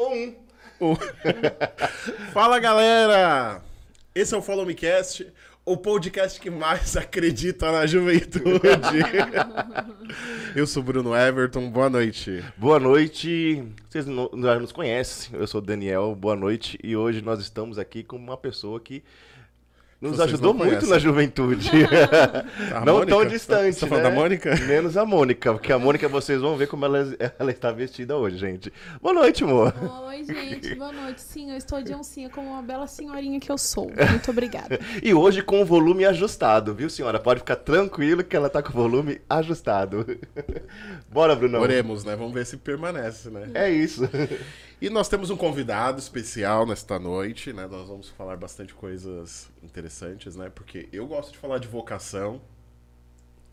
Um. Um. Fala galera! Esse é o Follow Me Cast, o podcast que mais acredita na juventude. Eu sou Bruno Everton, boa noite. Boa noite. Vocês já nos conhecem, eu sou o Daniel, boa noite. E hoje nós estamos aqui com uma pessoa que nos Vocês ajudou não muito na juventude. Não Mônica? tão distante. Você tá falando né? da Mônica? Menos a Mônica, porque a Mônica vocês vão ver como ela, ela está vestida hoje, gente. Boa noite, amor. Oi, gente, boa noite. Sim, eu estou de oncinha como uma bela senhorinha que eu sou. Muito obrigada. E hoje com o volume ajustado, viu, senhora? Pode ficar tranquilo que ela tá com o volume ajustado. Bora, Bruno. Oremos, né? Vamos ver se permanece, né? É isso. E nós temos um convidado especial nesta noite, né? Nós vamos falar bastante coisas interessantes, né? Porque eu gosto de falar de vocação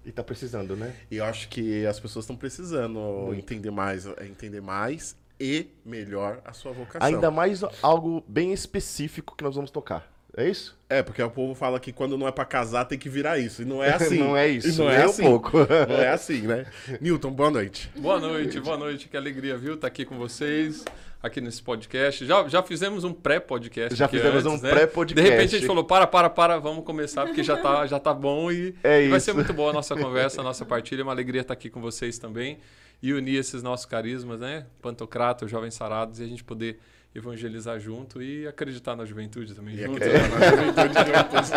E tá precisando, né? e eu acho que as pessoas estão precisando entender mais, entender mais e melhor a sua vocação. Ainda mais algo bem específico que nós vamos tocar. É isso? É, porque o povo fala que quando não é pra casar tem que virar isso. E não é assim. Não é isso, E não é um assim. pouco. Não é assim, né? Newton, boa noite. Boa noite, boa noite. Que alegria, viu? Estar aqui com vocês, aqui nesse podcast. Já, já fizemos um pré-podcast. Já fizemos um antes, né? pré-podcast. De repente a gente falou: para, para, para, vamos começar, porque já tá, já tá bom e É vai isso. ser muito boa a nossa conversa, a nossa partilha. É uma alegria estar aqui com vocês também e unir esses nossos carismas, né? Pantocrata, os Jovens Sarados, e a gente poder evangelizar junto e acreditar na juventude também. E junto. acreditar na juventude juntos.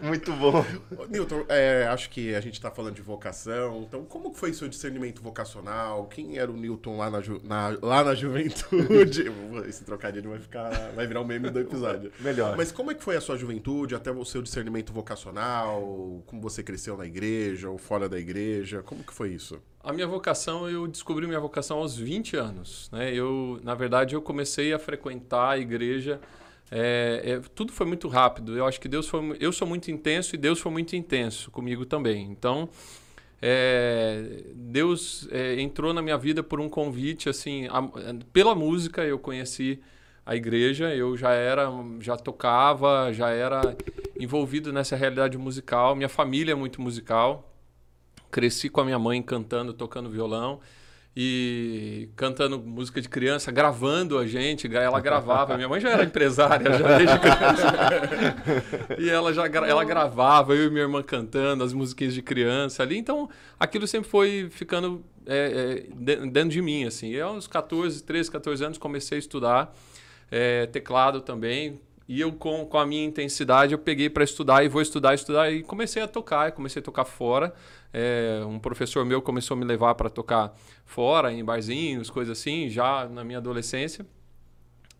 Muito bom. Newton, é, acho que a gente tá falando de vocação. Então, como foi seu discernimento vocacional? Quem era o Newton lá na, ju- na- lá na juventude? Esse trocadilho vai ficar. Vai virar um meme do episódio. Melhor. Mas como é que foi a sua juventude, até o seu discernimento vocacional? Como você cresceu na igreja ou fora da igreja? Como que foi isso? A minha vocação, eu descobri minha vocação aos 20 anos. Né? Eu, na verdade, eu comecei a frequentar a igreja. é, é, tudo foi muito rápido. Eu acho que Deus foi. Eu sou muito intenso e Deus foi muito intenso comigo também. Então, é, Deus entrou na minha vida por um convite, assim, a- pela música eu conheci a igreja, eu já era, já tocava, já era envolvido nessa realidade musical. Minha família é muito musical cresci com a minha mãe cantando, tocando violão e cantando música de criança, gravando a gente, ela gravava. Minha mãe já era empresária já desde criança. e ela já ela gravava, eu e minha irmã cantando as musiquinhas de criança ali. Então, aquilo sempre foi ficando é, é, de- dentro de mim, assim. E aos 14, 13, 14 anos comecei a estudar é, teclado também. E eu, com, com a minha intensidade, eu peguei para estudar e vou estudar, estudar. E comecei a tocar, comecei a tocar fora. É, um professor meu começou a me levar para tocar fora, em barzinhos, coisas assim, já na minha adolescência.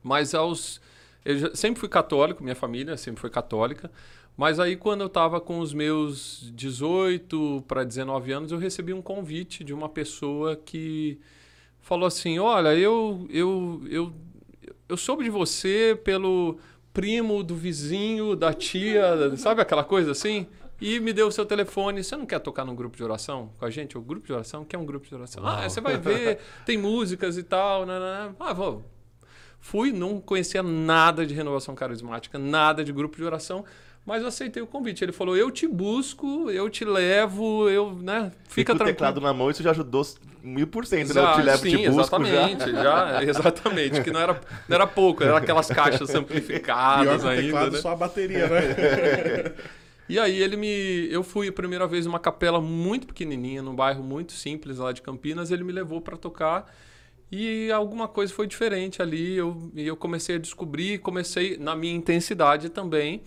Mas aos. Eu já- sempre fui católico, minha família sempre foi católica. Mas aí, quando eu estava com os meus 18 para 19 anos, eu recebi um convite de uma pessoa que falou assim: Olha, eu, eu, eu, eu soube de você pelo primo do vizinho, da tia, sabe aquela coisa assim? E me deu o seu telefone. Você não quer tocar num grupo de oração com a gente? O grupo de oração? Que é um grupo de oração? Ah, você vai ver, tem músicas e tal. Né, né, né. Ah, vou. Fui, não conhecia nada de renovação carismática, nada de grupo de oração, mas eu aceitei o convite. Ele falou: Eu te busco, eu te levo, eu, né? Fica Fica o tranquilo. teclado na mão, isso já ajudou mil por cento, né? Eu te levo, sim, te busco já. exatamente, já. exatamente, que não era, não era pouco, era aquelas caixas Pior amplificadas o ainda, teclado, né? só a bateria, né? E aí ele me, eu fui a primeira vez numa capela muito pequenininha, num bairro muito simples lá de Campinas, ele me levou para tocar e alguma coisa foi diferente ali, eu, e eu comecei a descobrir, comecei na minha intensidade também,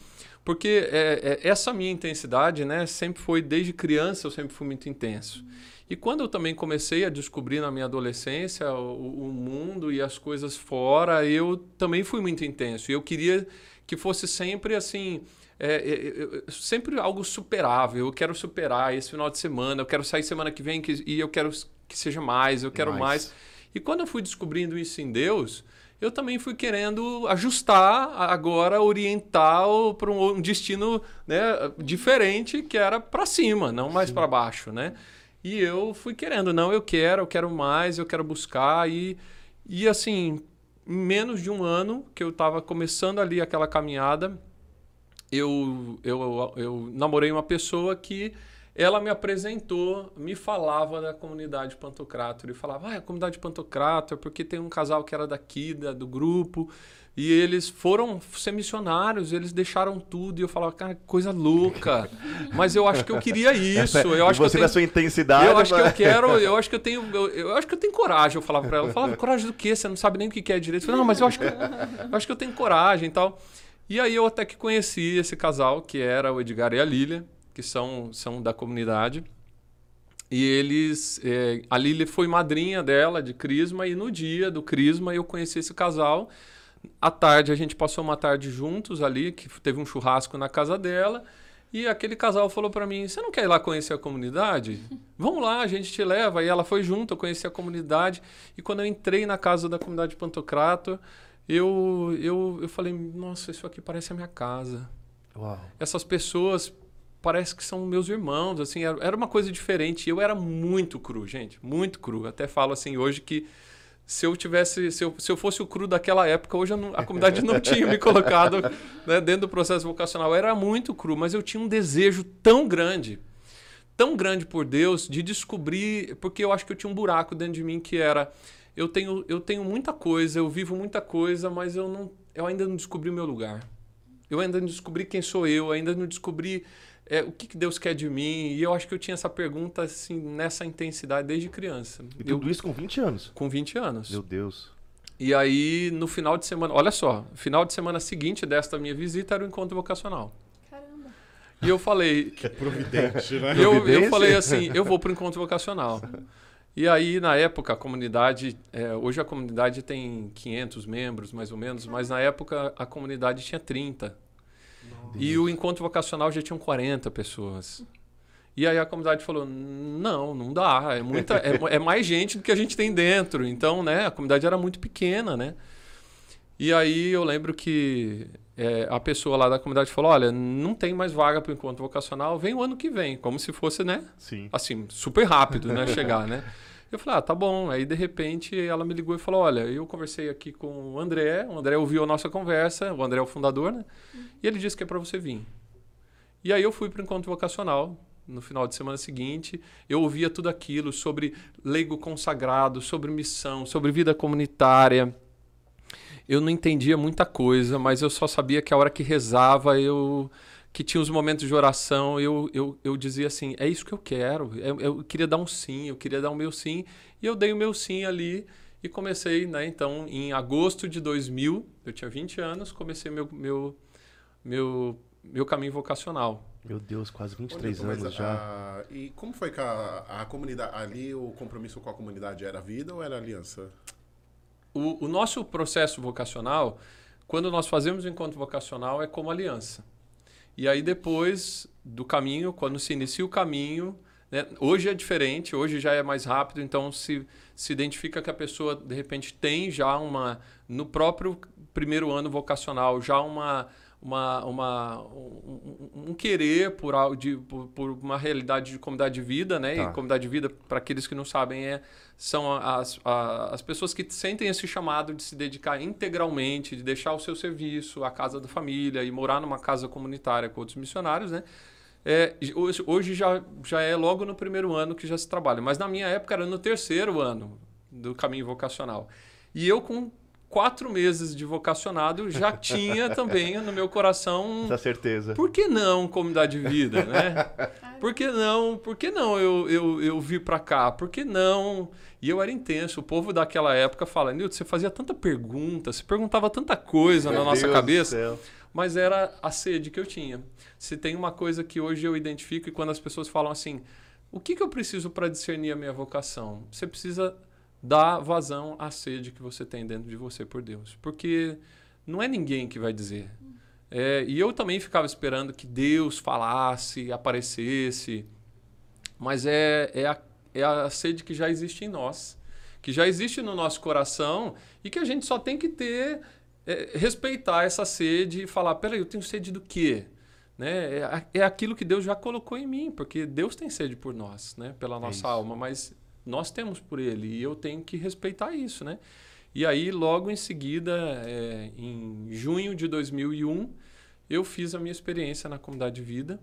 porque é, é, essa minha intensidade, né, sempre foi desde criança, eu sempre fui muito intenso. E quando eu também comecei a descobrir na minha adolescência o, o mundo e as coisas fora, eu também fui muito intenso. E eu queria que fosse sempre assim, é, é, é, é, sempre algo superável. Eu quero superar esse final de semana, eu quero sair semana que vem que, e eu quero que seja mais, eu quero Mais. mais. E quando eu fui descobrindo isso em Deus, eu também fui querendo ajustar, agora orientar para um, destino né, diferente, que era para cima, não mais para baixo, né? E eu fui querendo, não, eu quero, eu quero mais, eu quero buscar. E, e assim, em menos de um ano que eu estava começando ali aquela caminhada, eu, eu, eu namorei uma pessoa que ela me apresentou, me falava da comunidade Pantocrator. E falava, ah, a comunidade Pantocrator, porque tem um casal que era daqui, da, do grupo, e eles foram ser missionários, eles deixaram tudo. E eu falava, cara, coisa louca. Mas eu acho que eu queria isso. Eu acho você que eu na tenho, sua intensidade. eu acho que eu mas- quero, eu acho que eu tenho, eu, eu acho que eu tenho coragem. Eu falava pra ela, eu falava, coragem do quê? Você não sabe nem o que é direito. Eu falei, não, mas eu acho que eu, eu acho que eu tenho coragem e tal. E aí eu até que conheci esse casal, que era o Edgar e a Lília, que são, são da comunidade. E eles. eh, a Lília foi madrinha dela de Crisma, e no dia do Crisma eu conheci esse casal. À tarde a gente passou uma tarde juntos ali, que teve um churrasco na casa dela. E aquele casal falou pra mim: Você não quer ir lá conhecer a comunidade? Vamos lá, a gente te leva. E ela foi junto, eu conheci a comunidade. E quando eu entrei na casa da comunidade Pantocrator, eu, eu, eu falei: Nossa, isso aqui parece a minha casa Uau. essas pessoas parece que são meus irmãos, assim, era, uma coisa diferente. Eu era muito cru, gente, muito cru. Até falo assim hoje que se eu tivesse, se eu, se eu fosse o cru daquela época, hoje não- a comunidade não tinha me colocado né, dentro do processo vocacional. Eu era muito cru, mas eu tinha um desejo tão grande, tão grande por Deus, de descobrir, porque eu acho que eu tinha um buraco dentro de mim que era eu tenho, eu tenho muita coisa, eu vivo muita coisa, mas eu não, eu ainda não descobri o meu lugar. Eu ainda não descobri quem sou eu, ainda não descobri é, o que, que Deus quer de mim. E eu acho que eu tinha essa pergunta assim, nessa intensidade desde criança. E Eu, tudo isso com 20 anos. com 20 anos. Meu Deus. E aí, no final de semana, olha só, final de semana seguinte desta minha visita era o encontro vocacional. Caramba. E eu falei, Que é providente, né? eu, eu falei assim, eu vou para o encontro vocacional. E aí, na época, a comunidade, é, hoje a comunidade tem 500 membros, mais ou menos, mas na época a comunidade tinha 30. E o encontro vocacional já tinham 40 pessoas. E aí a comunidade falou: não, não dá, é, muita, é, é mais gente do que a gente tem dentro. Então, né, a comunidade era muito pequena, né? E aí eu lembro que é, a pessoa lá da comunidade falou: olha, não tem mais vaga para o encontro vocacional, vem o ano que vem, como se fosse, né? Sim. assim, super rápido, né? chegar, né? Eu falei, ah, tá bom. Aí, de repente, ela me ligou e falou, olha, eu conversei aqui com o André, o André ouviu a nossa conversa, o André é o fundador, né? E ele disse que é para você vir. E aí eu fui para o encontro vocacional, no final de semana seguinte, eu ouvia tudo aquilo sobre leigo consagrado, sobre missão, sobre vida comunitária. Eu não entendia muita coisa, mas eu só sabia que a hora que rezava, eu que tinha os momentos de oração, eu, eu, eu dizia assim, é isso que eu quero. Eu, eu queria dar um sim, eu queria dar o meu sim. E eu dei o meu sim ali e comecei, né? Então, em agosto de 2000, eu tinha 20 anos, comecei meu, meu, meu, meu caminho vocacional. Meu Deus, quase 23 Mas, anos já. ah, e como foi que a, a comunidade. Ali o compromisso com a comunidade era vida ou era aliança? O, o nosso processo vocacional, quando nós fazemos o encontro vocacional, é como aliança. E aí depois do caminho, quando se inicia o caminho, né, hoje é diferente, hoje já é mais rápido, então se, se identifica que a pessoa de repente tem já uma no próprio primeiro ano vocacional já uma uma, uma um, um- querer por, de, por, por uma realidade de comunidade de vida, né? Tá. E comunidade de vida, para aqueles que não sabem, é, são as, a- as pessoas que sentem esse chamado de se dedicar integralmente, de deixar o seu serviço, a casa da família e morar numa casa comunitária com outros missionários, né? É, hoje, hoje já, já é logo no primeiro ano que já se trabalha, mas na minha época era no terceiro ano do caminho vocacional. E eu, com quatro meses de vocacionado, já tinha também no meu coração Essa certeza. por que não comunidade de vida, né? Por que não? Por que não eu, eu, eu vir para cá? Por que não? E eu era intenso. O povo daquela época fala, Nilton, você fazia tanta pergunta, você perguntava tanta coisa Meu na nossa Deus do cabeça, céu. mas era a sede que eu tinha. Se tem uma coisa que hoje eu identifico e quando as pessoas falam assim, o que, que eu preciso para discernir a minha vocação? Você precisa dar vazão à sede que você tem dentro de você por Deus. Porque não é ninguém que vai dizer. É, e eu também ficava esperando que Deus falasse, aparecesse. Mas é, é, a, é a sede que já existe em nós, que já existe no nosso coração e que a gente só tem que ter, é, respeitar essa sede e falar: peraí, eu tenho sede do quê? Né? É, é aquilo que Deus já colocou em mim, porque Deus tem sede por nós, né? pela nossa isso. alma, mas nós temos por Ele e eu tenho que respeitar isso. Né? E aí, logo em seguida, é, em junho de 2001, eu fiz a minha experiência na comunidade de vida.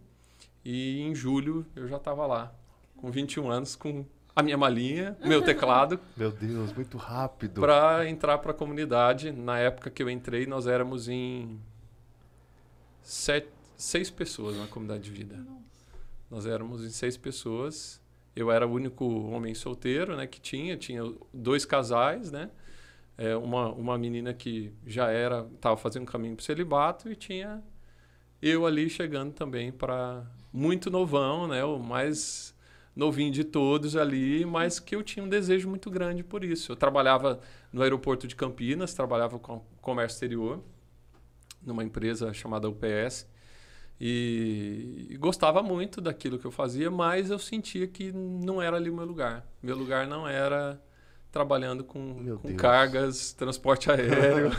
E em julho eu já estava lá, com 21 anos, com a minha malinha, meu teclado, Meu Deus, muito rápido. para entrar para a comunidade. Na época que eu entrei, nós éramos em sete, seis pessoas na comunidade de vida. Nós éramos em seis pessoas. Eu era o único homem solteiro, né, que tinha. Tinha dois casais, né? É, uma, uma menina que já era, estava fazendo um caminho para o celibato e tinha eu ali chegando também para muito novão, né? O mais novinho de todos ali, mas que eu tinha um desejo muito grande por isso. Eu trabalhava no aeroporto de Campinas, trabalhava com comércio exterior, numa empresa chamada UPS, e, e gostava muito daquilo que eu fazia, mas eu sentia que não era ali o meu lugar. Meu lugar não era trabalhando com, com cargas, transporte aéreo,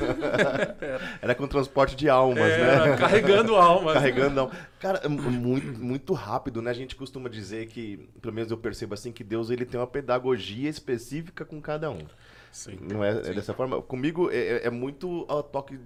Era com transporte de almas, era né? carregando almas. Carregando, não. Cara, é mu- muito, muito rápido, né? A gente costuma dizer que, pelo menos eu percebo assim, que Deus ele tem uma pedagogia específica com cada um. Sim. Não é, é dessa forma? Comigo é, é- é muito ao toque.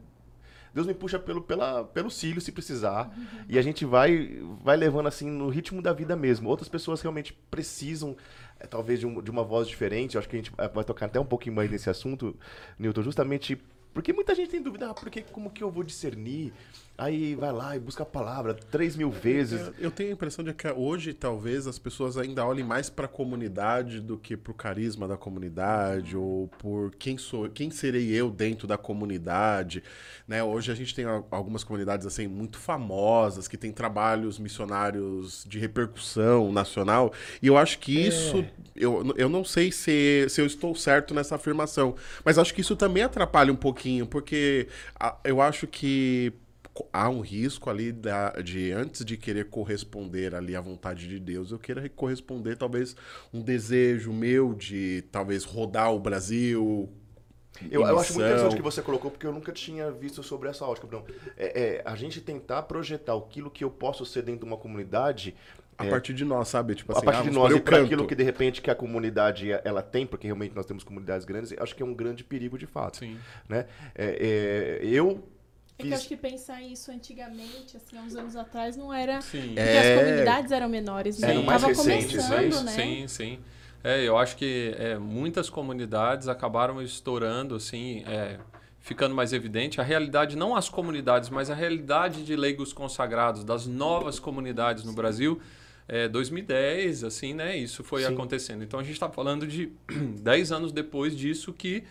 Deus me puxa pelo, pela, pelo cílio se precisar. E a gente vai, vai levando assim no ritmo da vida mesmo. Outras pessoas realmente precisam, é, talvez, de, um- de uma voz diferente. Eu acho que a gente vai tocar até um pouquinho mais nesse assunto, Newton, justamente porque muita gente tem dúvida, ah, porque como que eu vou discernir? Aí vai lá e busca a palavra três mil vezes. Eu, eu tenho a impressão de que hoje, talvez, as pessoas ainda olhem mais para a comunidade do que para o carisma da comunidade ou por quem sou, quem serei eu dentro da comunidade, né? Hoje a gente tem al- algumas comunidades assim muito famosas que têm trabalhos missionários de repercussão nacional e eu acho que isso eu, eu não sei se, se eu estou certo nessa afirmação, mas acho que isso também atrapalha um pouquinho porque eu acho que há um risco ali da- de antes de querer corresponder ali à vontade de Deus, eu queira corresponder talvez um desejo meu de talvez rodar o Brasil. Eu, eu acho muito interessante o que você colocou, porque eu nunca tinha visto sobre essa ótica, Bruno. É, é, a gente tentar projetar aquilo que eu posso ser dentro de uma comunidade A É. partir de nós, sabe? Tipo a assim, partir ah, de nós e para aquilo que de repente que a comunidade ela tem, porque realmente nós temos comunidades grandes, acho que é um grande perigo de fato, Sim. né? É, é, eu É que eu acho que pensar isso antigamente, assim, há uns anos atrás, não era. Sim. Porque É. as comunidades eram menores, né? Eram mais Tava recentes, começando, né? né? Sim, sim. É, eu acho que é, muitas comunidades acabaram estourando, assim, é, ficando mais evidente a realidade, não as comunidades, mas a realidade de leigos consagrados, das novas comunidades no Brasil. É, 2010, assim, né? Isso foi Sim. acontecendo. Então a gente está falando de 10 anos depois disso que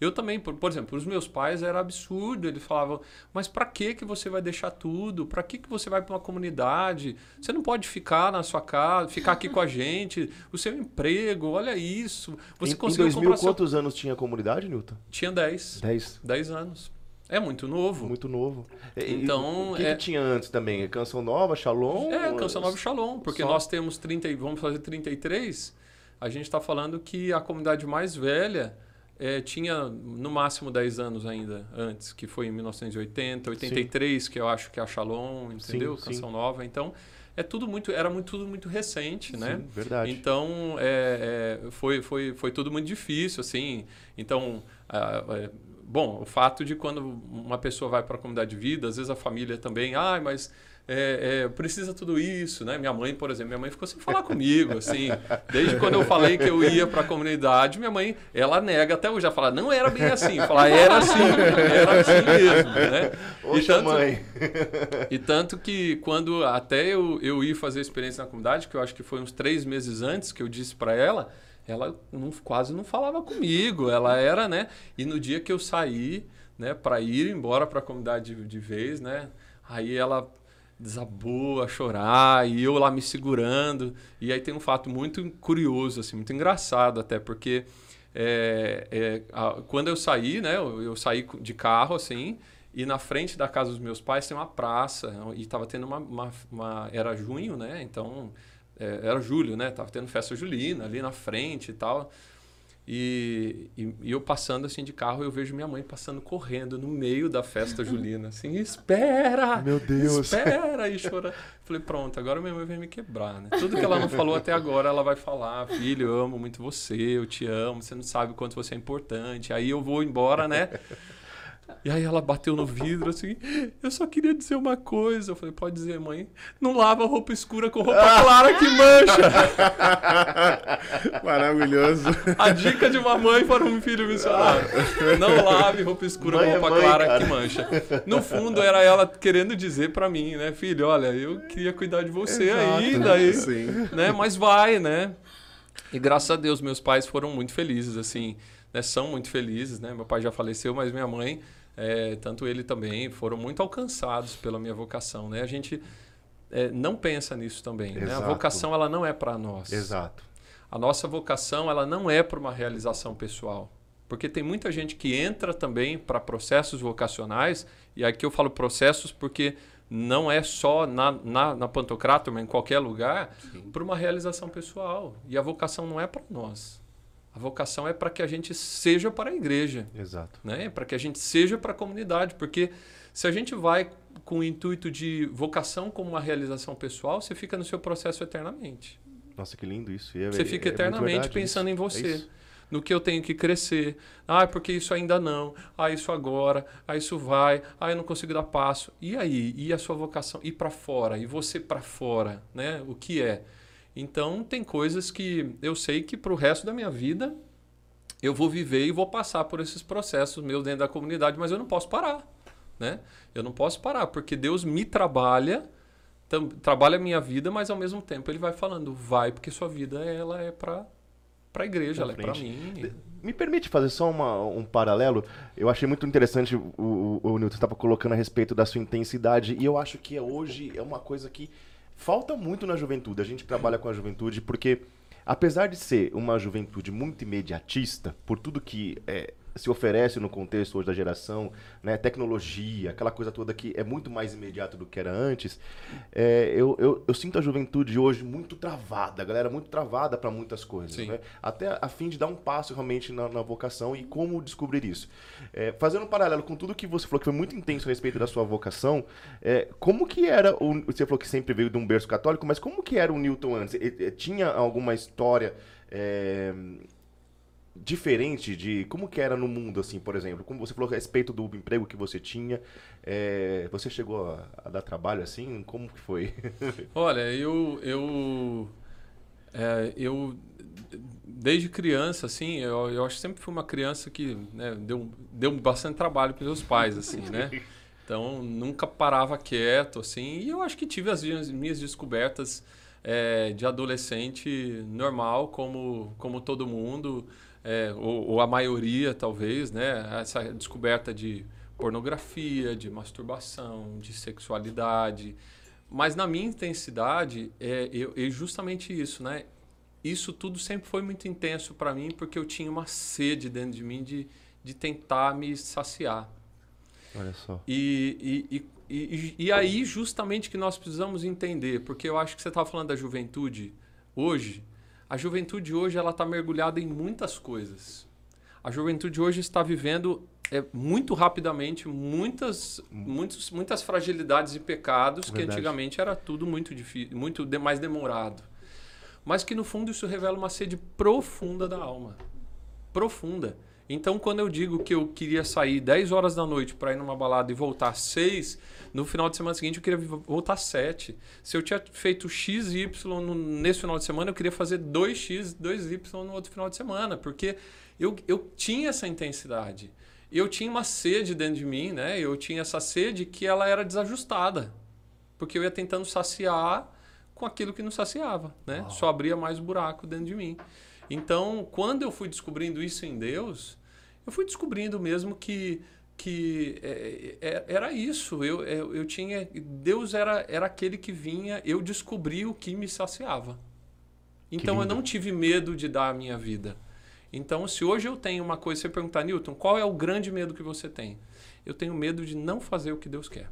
eu também, por, por exemplo, os meus pais era absurdo. Eles falavam, mas para que que você vai deixar tudo? Para que que você vai para uma comunidade? Você não pode ficar na sua casa, ficar aqui com a gente. O seu emprego, olha isso. Você em, em conseguiu 2000 comprar seu... quantos anos tinha a comunidade, Newton? Tinha 10. 10. 10 anos. É muito novo. Muito novo. E Então, o que, é- que tinha antes também? Canção Nova, Shalom? É, Canção Nova e Shalom, porque Só- nós temos 30, e- vamos fazer 33, a gente está falando que a comunidade mais velha eh, tinha no máximo 10 anos ainda antes, que foi em 1980, 83, que eu acho que é a Shalom, entendeu? Sim, Canção Nova. Então, é tudo muito, era muito, tudo muito recente, né? Sim, verdade. Então, é, é, foi, foi, foi tudo muito difícil, assim. Então, ah, é, bom, o fato de quando uma pessoa vai para a comunidade de vida, às vezes a família também, ah, mas é, é, precisa tudo isso, né? Minha mãe, por exemplo, minha mãe ficou sem falar comigo, assim. Desde quando eu falei que eu ia para a comunidade, minha mãe, ela nega até hoje, ela fala, não era bem assim. Fala, era assim, era assim mesmo, né? Oxa, E tanto- mãe. e tanto que quando até eu, eu ir fazer a experiência na comunidade, que eu acho que foi uns três meses antes que eu disse para ela, ela não- quase não falava comigo. Ela era, né? E no dia que eu saí, né, para ir embora para a comunidade de, de vez, né? Aí ela desabou a chorar e eu lá me segurando. E aí tem um fato muito curioso, assim, muito engraçado até, porque é, é, a- quando eu saí, né, eu, eu saí de carro, assim, e na frente da casa dos meus pais tem uma praça, e estava tendo uma, uma, uma- Era junho, né? Então, é, era julho, né? Tava tendo festa julina ali na frente e tal. E, e, e eu passando assim de carro, eu vejo minha mãe passando correndo no meio da festa julina, assim, espera! Meu Deus. Espera! E chorando. Falei, pronto, agora minha mãe vai me quebrar, né? Tudo que ela não falou até agora, ela vai falar, filho, eu amo muito você, eu te amo, você não sabe o quanto você é importante. Aí eu vou embora, né? E aí ela bateu no vidro assim, eu só queria dizer uma coisa. Eu falei, pode dizer, mãe. Não lava roupa escura com roupa clara que mancha. Maravilhoso. A dica de uma mãe para um filho missionário. Não lave roupa escura Mãe com é roupa mãe, clara cara. que mancha. No fundo, era ela querendo dizer para mim, né, filho, olha, eu queria cuidar de você aí, daí, Sim. né, mas vai, né? E graças a Deus, meus pais foram muito felizes, assim, né, são muito felizes, né? Meu pai já faleceu, mas minha mãe, é, tanto ele também, foram muito alcançados pela minha vocação, né? A gente é, não pensa nisso também, né? A vocação, ela não é para nós. Exato. A nossa vocação, ela não é para uma realização pessoal. Porque tem muita gente que entra também para processos vocacionais, e aqui eu falo processos porque não é só na, na, na Pantocrator, mas em qualquer lugar, para uma realização pessoal. E a vocação não é para nós. A vocação é para que a gente seja para a igreja Exato. né? Para que a gente seja para a comunidade, porque se a gente vai com o intuito de vocação como uma realização pessoal, você fica no seu processo eternamente. Nossa, que lindo isso. E é- Você é- fica é muito eternamente pensando isso. em É você. isso. no que eu tenho que crescer. Ah, porque isso ainda não. Ah, isso agora. Ah, isso vai. Ah, eu não consigo dar passo. E aí? E a sua vocação? Ir para fora? E você para fora? Né? O que é? Então, tem coisas que eu sei que para o resto da minha vida eu vou viver e vou passar por esses processos meus dentro da comunidade, mas eu não posso parar. Né? Eu não posso parar, porque Deus me trabalha, trabalha a minha vida, mas ao mesmo tempo Ele vai falando, vai, porque sua vida ela é para para a igreja, ela é para mim. Me permite fazer só uma- um paralelo? Eu achei muito interessante o, o, o Newton estava colocando a respeito da sua intensidade, e eu acho que hoje é uma coisa que falta muito na juventude. A gente trabalha com a juventude porque, apesar de ser uma juventude muito imediatista, por tudo que é, se oferece no contexto hoje da geração, né, tecnologia, aquela coisa toda que é muito mais imediato do que era antes, é, eu, eu, eu sinto a juventude hoje muito travada, a galera muito travada para muitas coisas. Né? até a fim de dar um passo realmente na, na vocação e como descobrir isso. É, fazendo um paralelo com tudo que você falou, que foi muito intenso a respeito da sua vocação, é, como que era, o, você falou que sempre veio de um berço católico, mas como que era o Newton antes? E- e- tinha alguma história é, diferente de como que era no mundo, assim, por exemplo? Como você falou a respeito do emprego que você tinha, é, você chegou a, a dar trabalho assim? Como que foi? Olha, eu eu é, eu desde criança assim, eu, eu acho que sempre fui uma criança que né, deu deu bastante trabalho para meus pais assim, né? Então nunca parava quieto assim, e eu acho que tive as minhas, minhas descobertas é, de adolescente normal, como como todo mundo, é, ou, ou a maioria talvez, né? Essa descoberta de pornografia, de masturbação, de sexualidade, mas na minha intensidade, é, eu, é justamente isso, né? Isso tudo sempre foi muito intenso para mim, porque eu tinha uma sede dentro de mim de, de tentar me saciar. Olha só. E, e, e, e, e aí, justamente, que nós precisamos entender, porque eu acho que você estava falando da juventude hoje. A juventude hoje ela está mergulhada em muitas coisas. A juventude hoje está vivendo é, muito rapidamente muitas, muitos, muitas fragilidades e pecados que Verdade. antigamente era tudo muito difícil, muito de- mais demorado. Mas que no fundo isso revela uma sede profunda da alma. Profunda. Então, quando eu digo que eu queria sair 10 horas da noite para ir numa balada e voltar às 6, no final de semana seguinte eu queria voltar às 7. Se eu tinha feito X e Y nesse final de semana, eu queria fazer 2X, 2Y no outro final de semana, porque eu, eu tinha essa intensidade. Eu tinha uma sede dentro de mim, né? Eu tinha essa sede que ela era desajustada. Porque eu ia tentando saciar com aquilo que não saciava, né? Só abria mais buraco dentro de mim. Então, quando eu fui descobrindo isso em Deus, eu fui descobrindo mesmo que que é, é, era isso. Eu, eu, eu tinha Deus era era aquele que vinha. Eu descobri o que me saciava. Então eu não tive medo de dar a minha vida. Então, se hoje eu tenho uma coisa, você perguntar, Newton, qual é o grande medo que você tem? Eu tenho medo de não fazer o que Deus quer.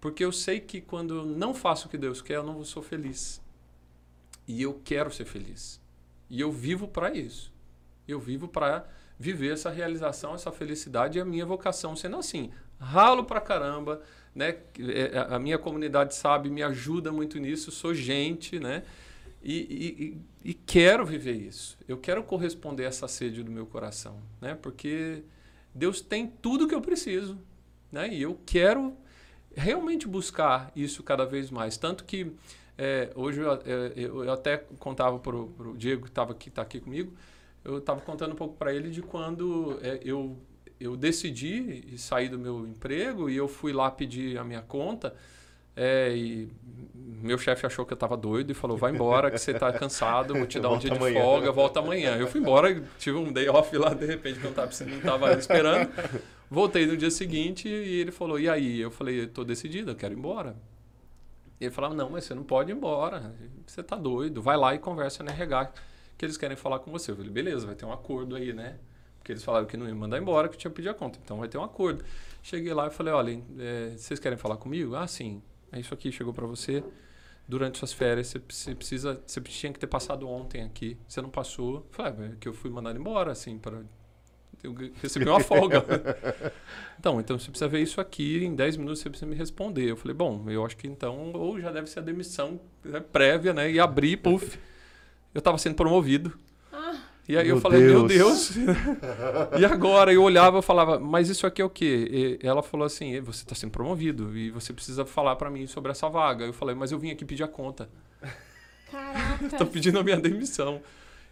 Porque eu sei que quando eu não faço o que Deus quer, eu não sou feliz. E eu quero ser feliz. E eu vivo para isso. Eu vivo para viver essa realização, essa felicidade e a minha vocação sendo assim. Ralo pra caramba, né? É, A minha comunidade sabe, me ajuda muito nisso, sou gente, né? E- e- e quero viver isso. Eu quero corresponder a essa sede do meu coração, né? Porque Deus tem tudo que eu preciso, né? E eu quero realmente buscar isso cada vez mais. Tanto que é, hoje eu, é, eu, até contava para o Diego, que estava aqui, tá aqui comigo, eu estava contando um pouco para ele de quando é, eu, eu decidi sair do meu emprego e eu fui lá pedir a minha conta. É, e meu chefe achou que eu estava doido e falou: vai embora, que você está cansado, vou te dar um volta dia de amanhã. folga, volta amanhã. Eu fui embora, tive um day off lá, de repente, que eu não estava esperando. Voltei no dia seguinte e ele falou: e aí? Eu falei: estou decidido, eu quero ir embora. E ele falava: não, mas você não pode ir embora, você está doido, vai lá e conversa no RH que eles querem falar com você. Eu falei: beleza, vai ter um acordo aí, né? Porque eles falaram que não iam mandar embora, que tinha pedido a conta, então vai ter um acordo. Cheguei lá e falei: olha, é, vocês querem falar comigo? Ah, sim é isso aqui, chegou para você. Durante suas férias, você, precisa, você tinha que ter passado ontem aqui. Você não passou. Falei, ah, é que eu fui mandado embora, assim, para eu recebi uma folga. então, então você precisa ver isso aqui, em 10 minutos você precisa me responder. Eu falei, bom, eu acho que então, ou já deve ser a demissão né, prévia, né? E abrir, puf. Eu estava sendo promovido. E aí meu eu falei, Deus. meu Deus. e agora? Eu olhava e falava, mas isso aqui é o quê? E ela falou assim, você está sendo promovido e você precisa falar para mim sobre essa vaga. Eu falei, mas eu vim aqui pedir a conta. Caraca. Estou pedindo a minha demissão.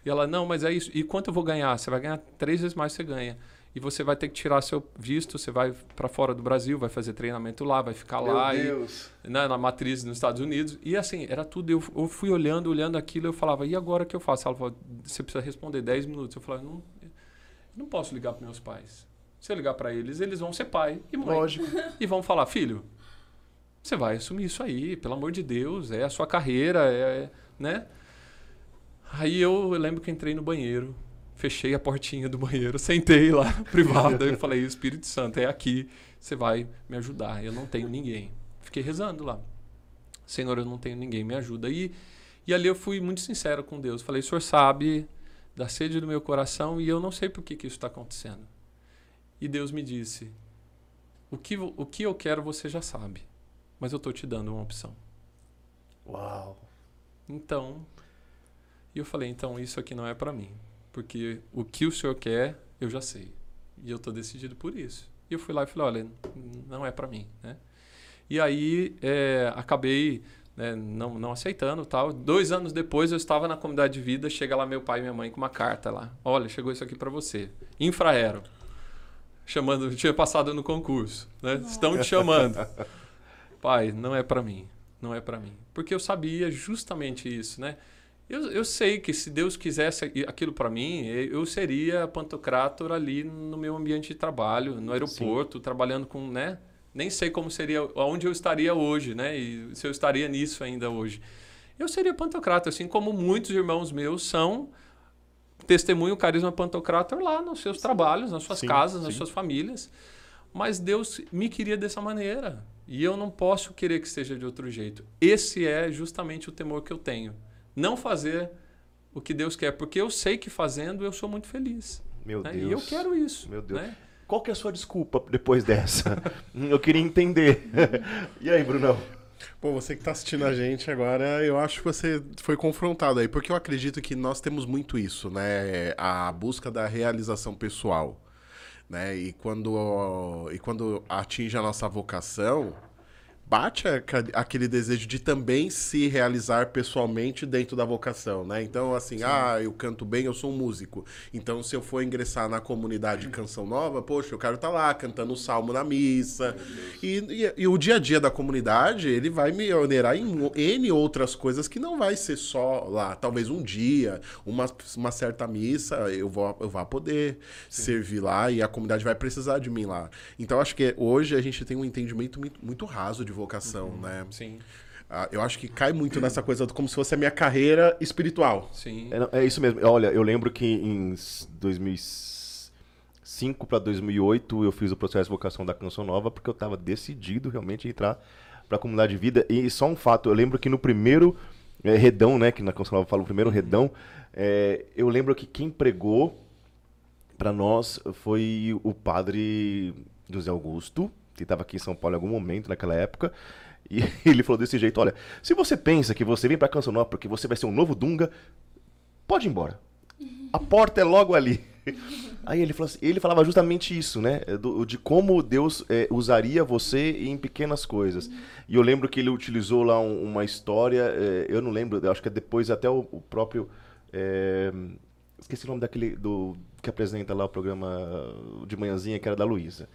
E ela, não, mas é isso. E quanto eu vou ganhar? Você vai ganhar três vezes mais que você ganha e você vai ter que tirar seu visto, você vai para fora do Brasil, vai fazer treinamento lá, vai ficar Meu lá Deus. E, né, na matriz nos Estados Unidos. E assim, era tudo. Eu, eu fui olhando, olhando aquilo, eu falava, e agora o que eu faço? Ela falou, você precisa responder 10 minutos. Eu falava, não, não posso ligar para meus pais. Se eu ligar para eles, eles vão ser pai e mãe. Lógico. E vão falar, filho, você vai assumir isso aí, pelo amor de Deus, é a sua carreira, é, né? Aí eu, eu lembro que entrei no banheiro, fechei a portinha do banheiro, sentei lá, privado, e falei, Espírito Santo, é aqui, você vai me ajudar. Eu não tenho ninguém. Fiquei rezando lá. Senhor, eu não tenho ninguém, me ajuda. E, e ali eu fui muito sincero com Deus. Falei, o Senhor sabe da sede do meu coração e eu não sei por que, que isso está acontecendo. E Deus me disse, o que, o que eu quero você já sabe, mas eu estou te dando uma opção. Uau! Então, e eu falei, então isso aqui não é para mim porque o que o senhor quer, eu já sei. E eu estou decidido por isso. E eu fui lá e falei, olha, não é para mim, né? E aí é, acabei né, não, não aceitando tal. Dois anos depois eu estava na comunidade de vida, chega lá meu pai e minha mãe com uma carta lá. Olha, chegou isso aqui para você. Infraero. Chamando, tinha passado no concurso, né? Estão te chamando. pai, não é para mim. Não é para mim. Porque eu sabia justamente isso, né? Eu, eu sei que se Deus quisesse aquilo para mim, eu seria pantocrator ali no meu ambiente de trabalho, no aeroporto, Sim. trabalhando com, né? Nem sei como seria, onde eu estaria hoje, né? E se eu estaria nisso ainda hoje. Eu seria pantocrator, assim como muitos irmãos meus são testemunho carisma pantocrator lá nos seus trabalhos, nas suas sim, casas, nas sim. suas famílias. Mas Deus me queria dessa maneira. E eu não posso querer que seja de outro jeito. Esse é justamente o temor que eu tenho não fazer o que Deus quer, porque eu sei que fazendo eu sou muito feliz. Meu né? Deus. E eu quero isso. Meu Deus. Né? Qual que é a sua desculpa depois dessa? eu queria entender. e aí, Brunão? Pô, você que está assistindo a gente agora, eu acho que você foi confrontado aí, porque eu acredito que nós temos muito isso, né? A busca da realização pessoal, né? E quando, e quando atinge a nossa vocação, bate aquele desejo de também se realizar pessoalmente dentro da vocação, né? Então, assim, Sim. ah, eu canto bem, eu sou um músico. Então, se eu for ingressar na comunidade Canção Nova, poxa, eu quero estar tá lá cantando o salmo na missa. E, e, e, o dia a dia da comunidade, ele vai me onerar em N outras coisas que não vai ser só lá. Talvez um dia, uma, uma certa missa, eu vou, eu vou poder Sim. servir lá e a comunidade vai precisar de mim lá. Então, acho que hoje a gente tem um entendimento muito, muito raso de vocação, uhum, né? Sim. Ah, eu acho que cai muito nessa coisa do, como se fosse a minha carreira espiritual. Sim. É, é isso mesmo. Olha, eu lembro que em 2005 para 2008 eu fiz o processo de vocação da Canção Nova porque eu estava decidido realmente entrar para a comunidade de vida. E só um fato, eu lembro que no primeiro é, redão, né, que na Canção Nova fala o primeiro redão, é, eu lembro que quem pregou para nós foi o padre José Augusto, que estava aqui em São Paulo em algum momento naquela época. E ele falou desse jeito: olha, se você pensa que você vem para Nova porque você vai ser um novo Dunga, pode ir embora. A porta é logo ali. Aí ele, falou assim- ele falava justamente isso, né? Do- de como Deus é, usaria você em pequenas coisas. E eu lembro que ele utilizou lá um- uma história, é, eu não lembro, eu acho que é depois até o, o próprio. é, esqueci o nome daquele. Do, que apresenta lá o programa de manhãzinha, que era da Luísa.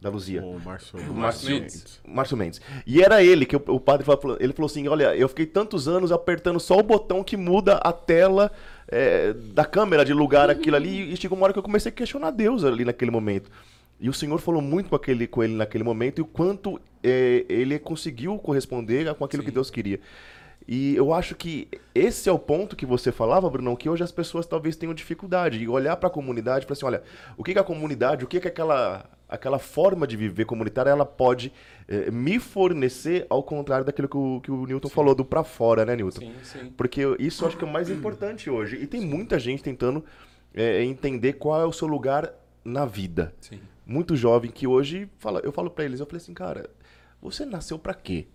Da Luzia. O Márcio, Márcio Mendes. Márcio Mendes. E era ele que o, o padre falou, ele falou assim: olha, eu fiquei tantos anos apertando só o botão que muda a tela é, da câmera de lugar aquilo ali, e chegou uma hora que eu comecei a questionar Deus ali naquele momento. E o Senhor falou muito com, aquele, com ele naquele momento e o quanto é, ele conseguiu corresponder com aquilo que Sim. Deus queria. E eu acho que esse é o ponto que você falava, Brunão, que hoje as pessoas talvez tenham dificuldade de olhar para a comunidade e falar assim, olha, o que, que a comunidade, o que, que aquela, aquela forma de viver comunitária ela pode eh, me fornecer ao contrário daquilo que o, que o Newton falou, do para fora, né, Newton? Sim, sim. Porque isso eu acho que é o mais importante hoje. E tem muita gente tentando eh, entender qual é o seu lugar na vida. Sim. Muito jovem que hoje fala, eu falo pra eles, eu falei assim, cara, você nasceu pra quê?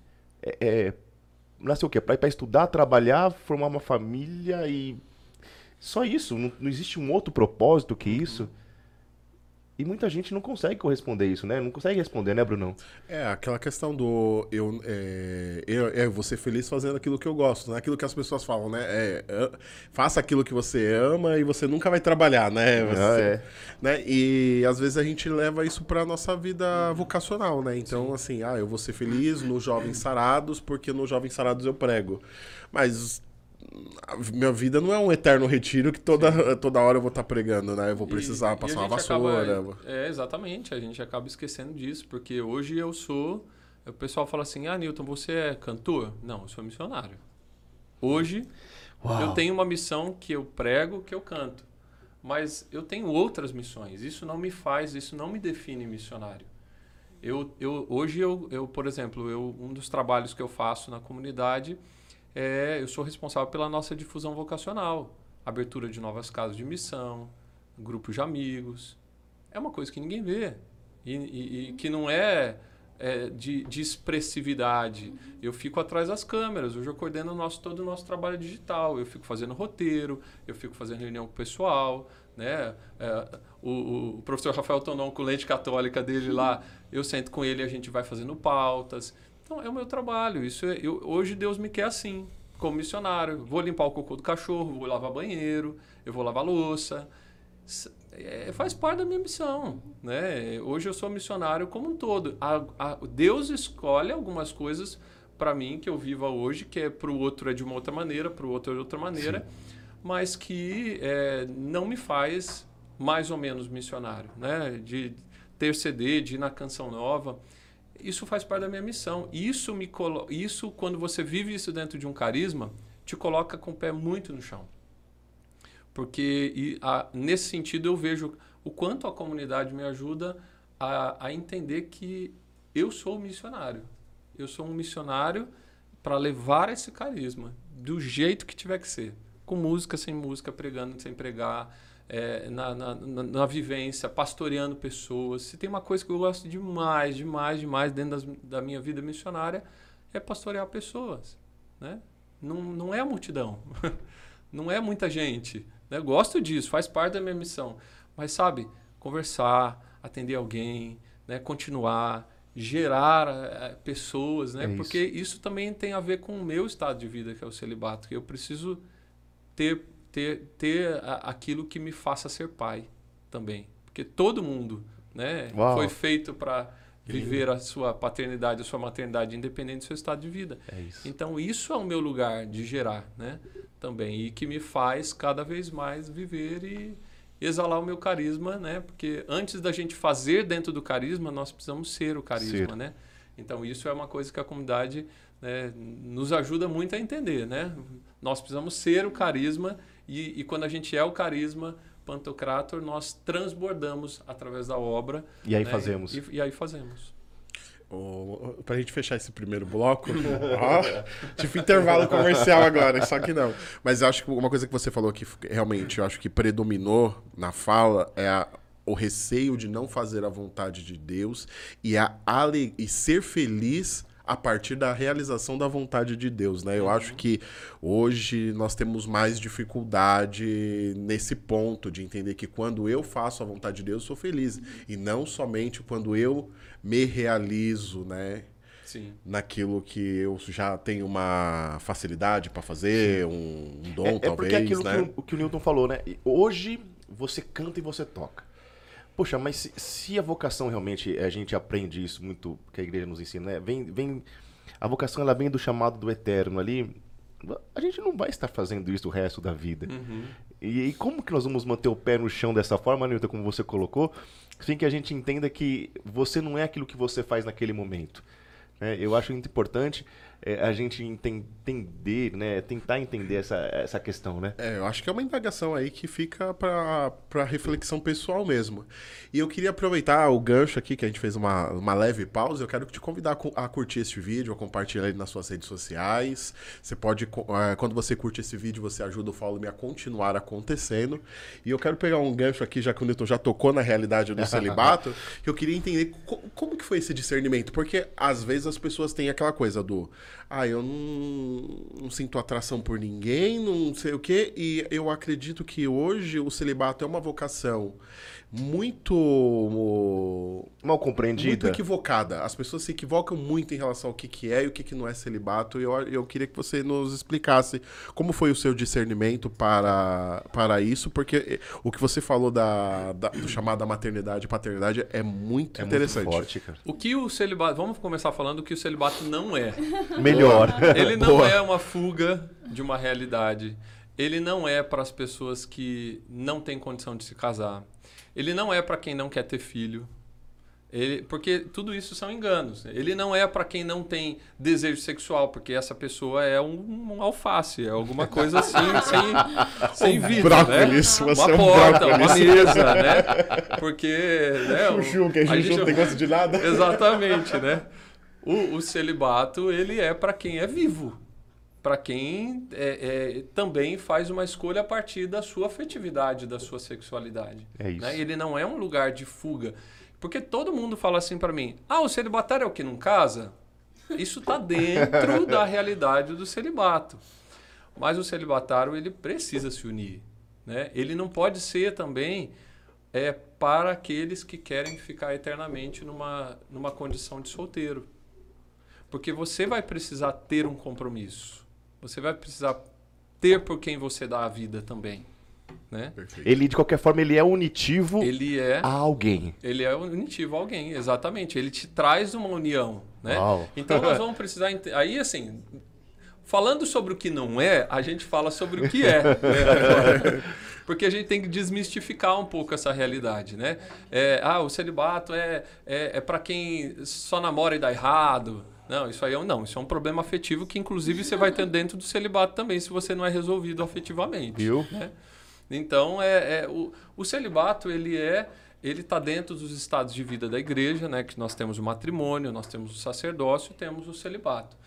É, é, nasceu o quê? Pra ir pra estudar, trabalhar, formar uma família e só isso. Não, não existe um outro propósito que isso. E muita gente não consegue corresponder isso, né? Não consegue responder, né, Brunão? É, aquela questão do eu, é, eu, é, vou ser feliz fazendo aquilo que eu gosto, né? Aquilo que as pessoas falam, né? É, é, faça aquilo que você ama e você nunca vai trabalhar, né? Você- Ah, é. né? E às vezes a gente leva isso pra nossa vida vocacional, né? Então, assim, ah, eu vou ser feliz nos Jovens Sarados porque nos Jovens Sarados eu prego. Mas minha vida não é um eterno retiro que toda, toda hora eu vou estar pregando, né? Eu vou E- precisar e passar a uma acaba- vassoura. vou- é, exatamente. A gente acaba esquecendo disso, porque hoje eu sou. O pessoal fala assim: Ah, Newton, você é cantor? Não, eu sou missionário. Hoje Uau. eu tenho uma missão que eu prego, que eu canto. Mas eu tenho outras missões. Isso não me faz, isso não me define missionário. Eu, eu, hoje, eu, eu, por exemplo, eu, um dos trabalhos que eu faço na comunidade é eu sou responsável pela nossa difusão vocacional, abertura de novas casas de missão, grupos de amigos. É uma coisa que ninguém vê e, e- e que não é, é, de, de expressividade. Eu fico atrás das câmeras, hoje eu coordeno nosso, todo o nosso trabalho digital. Eu fico fazendo roteiro, eu fico fazendo reunião com o pessoal. Né? É, o, o professor Rafael Tonon, com lente católica dele lá, eu sento com ele e a gente vai fazendo pautas. Então é o meu trabalho. Isso é- eu, hoje Deus me quer assim, como missionário. Vou limpar o cocô do cachorro, vou lavar banheiro, eu vou lavar louça. É, faz parte da minha missão, né? Hoje eu sou missionário como um todo. A- a- Deus escolhe algumas coisas para mim que eu viva hoje, que é para o outro é de uma outra maneira, para o outro é de outra maneira, mas que é, não me faz mais ou menos missionário, né? De ter CD, de ir na canção nova isso faz parte da minha missão. Isso me colo... isso quando você vive isso dentro de um carisma, te coloca com o pé muito no chão. Porque e, a- nesse sentido eu vejo o quanto a comunidade me ajuda a, a entender que eu sou missionário. Eu sou um missionário para levar esse carisma do jeito que tiver que ser. Com música, sem música, pregando, sem pregar, é, na, na, na, na vivência, pastoreando pessoas. Se tem uma coisa que eu gosto demais, demais, demais dentro das, da minha vida missionária, é pastorear pessoas. Né? Não, não é a multidão, não é muita gente. Né? Gosto disso, faz parte da minha missão. Mas, sabe, conversar, atender alguém, né? continuar, gerar eh, pessoas, né? É isso. porque isso também tem a ver com o meu estado de vida, que é o celibato, que eu preciso ter, ter, ter a- aquilo que me faça ser pai também. Porque todo mundo né, Uau. foi feito para viver a sua paternidade, a sua maternidade, independente do seu estado de vida. É isso. Então, isso é o meu lugar de gerar, né? Também. E que me faz cada vez mais viver e exalar o meu carisma, né? Porque antes da gente fazer dentro do carisma, nós precisamos ser o carisma, Ser. né? Então, isso é uma coisa que a comunidade né, nos ajuda muito a entender, né? Nós precisamos ser o carisma e, e quando a gente é o carisma Pantocrator, nós transbordamos através da obra. E aí né? fazemos. E, e aí fazemos. Ô, pra gente fechar esse primeiro bloco, ó, tipo intervalo comercial agora, só que não. Mas eu acho que uma coisa que você falou que realmente eu acho que predominou na fala é a- o receio de não fazer a vontade de Deus e, a ale- e ser feliz a partir da realização da vontade de Deus, né? Eu acho que hoje nós temos mais dificuldade nesse ponto de entender que quando eu faço a vontade de Deus, eu sou feliz. E não somente quando eu me realizo, né? Sim. Naquilo que eu já tenho uma facilidade para fazer, um, um dom, É, é talvez, porque é aquilo né? que, o, que o Newton falou, né? Hoje você canta e você toca. Poxa, mas se, se a vocação realmente, a gente aprende isso muito, que a igreja nos ensina, né? Vem, vem, a vocação ela vem do chamado do eterno ali. A gente não vai estar fazendo isso o resto da vida. Uhum. E, e como que nós vamos manter o pé no chão dessa forma, Newton, como você colocou, sem que a gente entenda que você não é aquilo que você faz naquele momento. né? Eu acho muito importante é, a gente enten- entender, né? tentar entender essa, essa questão, né? É, eu acho que é uma indagação aí que fica para reflexão pessoal mesmo. E eu queria aproveitar o gancho aqui, que a gente fez uma, uma leve pausa. Eu quero te convidar a, cu- a curtir este vídeo, a compartilhar ele nas suas redes sociais. Você pode, eh, quando você curte esse vídeo, você ajuda o Follow Me a continuar acontecendo. E eu quero pegar um gancho aqui, já que o Newton já tocou na realidade do celibato, que eu queria entender co- como que foi esse discernimento. Porque às vezes as pessoas têm aquela coisa do ah, eu não, não sinto atração por ninguém, não sei o quê. E eu acredito que hoje o celibato é uma vocação muito Mal muito compreendida. equivocada. As pessoas se equivocam muito em relação ao que, que é e o que, que não é celibato. E eu, eu queria que você nos explicasse como foi o seu discernimento para, para isso, porque eh, o que você falou da, da- do chamado da maternidade e paternidade é muito É interessante. muito forte, cara. O que o celibato. Vamos começar falando o que o celibato não é. Melhor. Ele não Boa. é uma fuga de uma realidade. Ele não é para as pessoas que não têm condição de se casar. Ele não é para quem não quer ter filho. Ele, porque tudo isso são enganos. Ele não é para quem não tem desejo sexual, porque essa pessoa é um, um alface, é alguma coisa assim, sem, sem vida. né? Brócolis, você Uma é um porta, uma brócolis. mesa, né? Porque. Né, o- Chuchu, que a gente não tem gosto de nada. Exatamente, né? O, o celibato, ele é para quem é vivo. Para quem é, é, também faz uma escolha a partir da sua afetividade, da sua sexualidade. É isso. né? Ele não é um lugar de fuga. Porque todo mundo fala assim para mim: ah, o celibatário é o que não casa? Isso está dentro da realidade do celibato. Mas o celibatário, ele precisa se unir. Né? Ele não pode ser também é, para aqueles que querem ficar eternamente numa, numa condição de solteiro. Porque você vai precisar ter um compromisso. Você vai precisar ter por quem você dá a vida também. Né? Ele, de qualquer forma, ele é unitivo Ele é a alguém. ele é unitivo a alguém, exatamente. Ele te traz uma união, né? Uau. Então nós vamos precisar aí assim, falando sobre o que não é, a gente fala sobre o que é. né. Porque a gente tem que desmistificar um pouco essa realidade, né? É, ah, o celibato é, é, é para quem só namora e dá errado. Não, isso aí é um, não, isso é um problema afetivo que inclusive você vai ter dentro do celibato também, se você não é resolvido afetivamente. Viu? né? Então, é, é, o, o celibato, ele é ele está dentro dos estados de vida da igreja, né? Que nós temos o matrimônio, nós temos o sacerdócio e temos o celibato.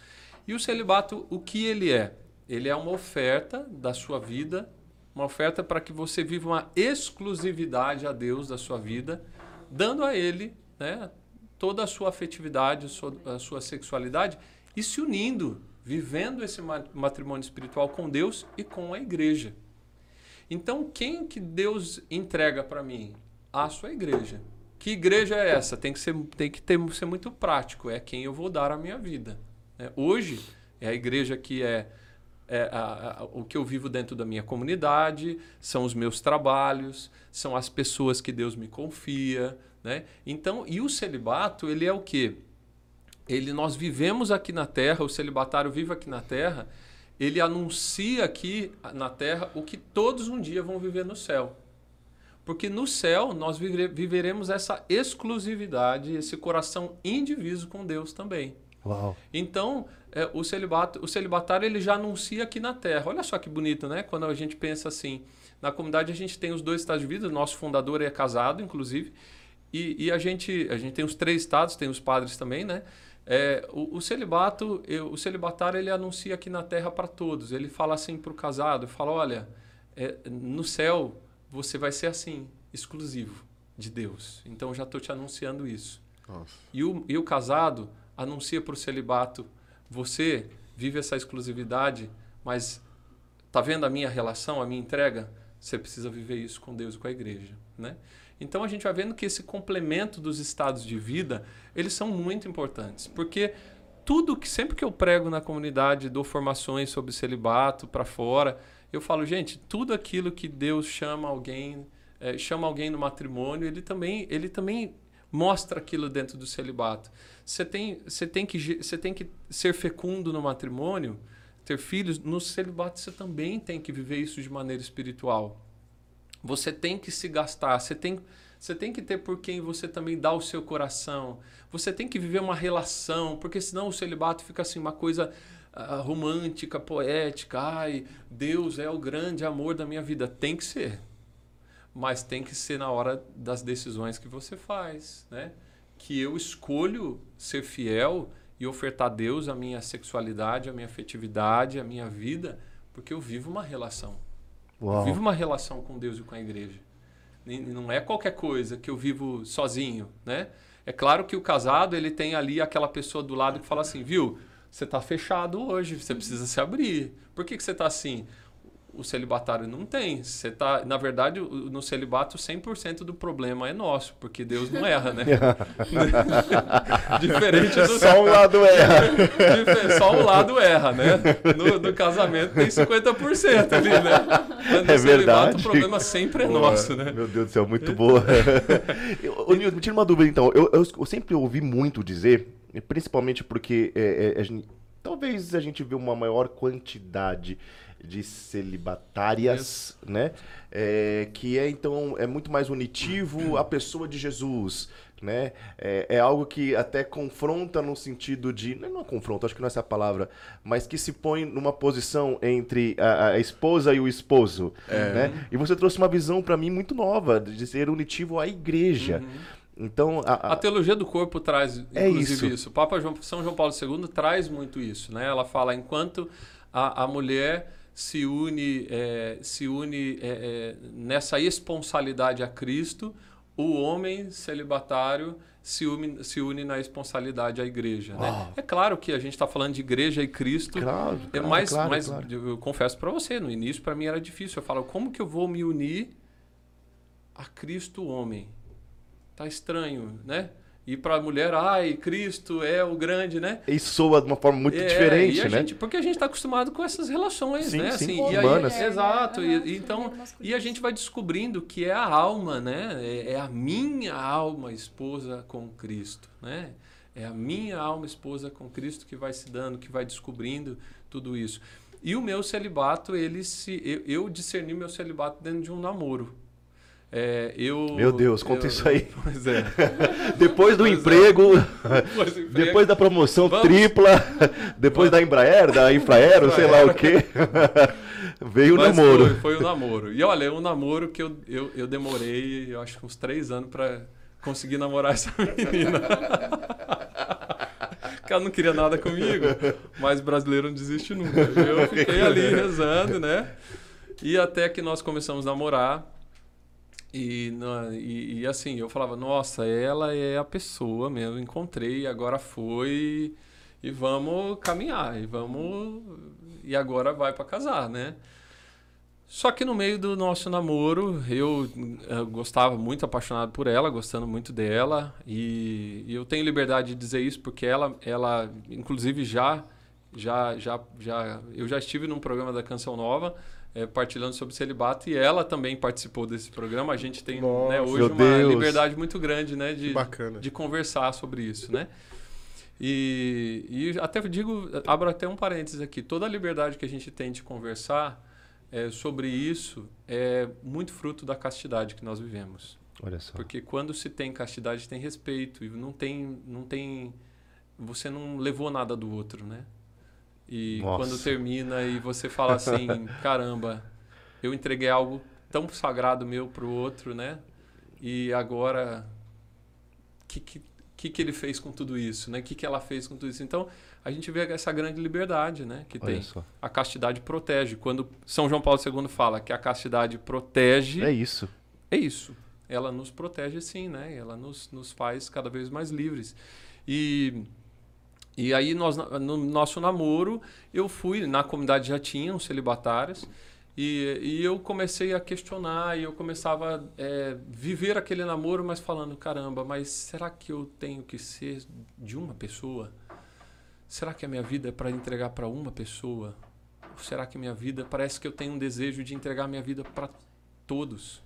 E o celibato, o que ele é? Ele é uma oferta da sua vida, uma oferta para que você viva uma exclusividade a Deus da sua vida, dando a Ele né, toda a sua afetividade, a sua, sexualidade e se unindo, vivendo esse ma- matrimônio espiritual com Deus e com a igreja. Então, quem que Deus entrega para mim? A sua igreja. Que igreja é essa? Tem que ser, tem que ter, ser muito prático. É quem eu vou dar a minha vida. né? Hoje, é a igreja que é, é a- a- o que eu vivo dentro da minha comunidade, são os meus trabalhos, são as pessoas que Deus me confia. Né? Então, e o celibato, ele é o quê? Ele, nós vivemos aqui na Terra, o celibatário vive aqui na Terra, ele anuncia aqui na Terra o que todos um dia vão viver no céu. Porque no céu nós vivere- viveremos essa exclusividade, esse coração indiviso com Deus também. Uau. Então, é, o, celibato, o celibatário ele já anuncia aqui na Terra. Olha só que bonito, né? Quando a gente pensa assim, na comunidade a gente tem os dois estados de vida, o nosso fundador é casado, inclusive, e, e a, gente, a gente tem os três estados, tem os padres também, né? É, o, o celibato, eu- o celibatário ele anuncia aqui na Terra para todos. Ele fala assim para o casado, fala, olha, é, no céu você vai ser assim, exclusivo de Deus. Então já estou te anunciando isso. Nossa. E o, e o casado anuncia para o celibato: você vive essa exclusividade, mas tá vendo a minha relação, a minha entrega? Você precisa viver isso com Deus e com a igreja, né? Então a gente vai vendo que esse complemento dos estados de vida, eles são muito importantes, porque tudo que sempre que eu prego na comunidade, dou formações sobre celibato para fora, eu falo, gente, tudo aquilo que Deus chama alguém, é, chama alguém no matrimônio, ele também, ele também mostra aquilo dentro do celibato. Você tem, você tem que, você tem que ser fecundo no matrimônio, ter filhos, no celibato você também tem que viver isso de maneira espiritual. Você tem que se gastar, você tem, você tem que ter por quem você também dá o seu coração. Você tem que viver uma relação, porque senão o celibato fica assim uma coisa uh, romântica, poética. Ai, Deus é o grande amor da minha vida. Tem que ser. Mas tem que ser na hora das decisões que você faz, né? Que eu escolho ser fiel e ofertar a Deus a minha sexualidade, a minha afetividade, a minha vida, porque eu vivo uma relação. Uau. Eu vivo uma relação com Deus e com a igreja. Não é qualquer coisa que eu vivo sozinho, né? É claro que o casado, ele tem ali aquela pessoa do lado que fala assim, viu? Você está fechado hoje, você precisa se abrir. Por que, que você está assim? O celibatário não tem. Você tá, na verdade, no celibato 100% do problema é nosso, porque Deus não erra, né? Diferente do Só um lado erra. Só um lado erra, né? No, no casamento tem 50% ali, né? no é celibato verdade. o problema sempre é Boa. nosso, né? Meu Deus do céu, muito boa. Ô, Nilton, me tira uma dúvida então. Eu, eu, eu sempre ouvi muito dizer, principalmente porque é, é, a gente, talvez a gente vê uma maior quantidade de celibatárias, né? É, que é então é muito mais unitivo a pessoa de Jesus, né? É, é, algo que até confronta no sentido de não é confronta, acho que não é essa a palavra, mas que se põe numa posição entre a, a esposa e o esposo, É. né? E você trouxe uma visão para mim muito nova de ser unitivo à igreja. Então, a, a- A teologia do corpo traz, É inclusive, isso. isso. O Papa João, São João Paulo II traz muito isso. Né? Ela fala, enquanto a, a mulher se une, é, se une é, é, nessa esponsalidade a Cristo, o homem celibatário se une, se une na esponsalidade à igreja. Né? É claro que a gente está falando de igreja e Cristo. Claro, É claro, mais, claro, mas claro. eu confesso para você, no início para mim era difícil. Eu falo, como que eu vou me unir a Cristo homem? Tá estranho, né? E para a mulher, ai, Cristo é o grande, né? isso soa de uma forma muito É, diferente, e a né? gente, porque a gente está acostumado com essas relações, Sim, né? sim, Assim, e aí- humanas. exato. É, né? e, Aham, então, feminino, masculino. e a gente vai descobrindo que é a alma, né? É, é a minha alma esposa com Cristo, né? É a minha alma esposa com Cristo que vai se dando, que vai descobrindo tudo isso. E o meu celibato, ele se, eu, eu discerni meu celibato dentro de um namoro. É, eu, Meu Deus, conta eu- isso aí. Pois é. Depois do Pois é. emprego, Depois do emprego. depois da promoção Vamos. tripla, depois da Embraer, da Infraero, sei lá o quê, veio o namoro. Foi, foi o namoro. E olha, é um namoro que eu, eu, eu demorei, eu acho que uns três anos pra conseguir namorar essa menina. que ela não queria nada comigo, mas brasileiro não desiste nunca. Eu fiquei ali rezando, né? E até que nós começamos a namorar. E, na- e, e assim, eu falava, nossa, ela é a pessoa mesmo, encontrei, agora foi e vamos caminhar, e vamos. E agora vai para casar, né? Só que no meio do nosso namoro, eu, eh, gostava muito, apaixonado por ela, gostando muito dela, e, e eu tenho liberdade de dizer isso porque ela, ela inclusive já, já, já, já, eu já estive num programa da Canção Nova, eh, partilhando sobre celibato, e ela também participou desse programa. A gente tem Nossa, né, hoje uma Deus. liberdade muito grande, né, de, bacana. de conversar sobre isso, né? E, e até digo, abro até um parênteses aqui, toda a liberdade que a gente tem de conversar é, sobre isso é muito fruto da castidade que nós vivemos. Olha só. Porque quando se tem castidade, tem respeito e não tem, não tem, você não levou nada do outro, né? E Nossa. quando termina e você fala assim, caramba, eu entreguei algo tão sagrado meu pro outro, né? E agora, o que, que, que, que ele fez com tudo isso, né? O que, que ela fez com tudo isso? Então, a gente vê essa grande liberdade, né? Que Olha tem. só. A castidade protege. Quando São João Paulo II fala que a castidade protege, É isso. é isso. Ela nos protege sim, né? Ela nos, nos faz cada vez mais livres. E, E aí, nós, no nosso namoro, eu fui, na comunidade já tinham celibatários, e, e eu comecei a questionar, e eu começava a é, viver aquele namoro, mas falando: caramba, mas será que eu tenho que ser de uma pessoa? Será que a minha vida é para entregar para uma pessoa? Ou será que minha vida. Parece que eu tenho um desejo de entregar minha vida para todos.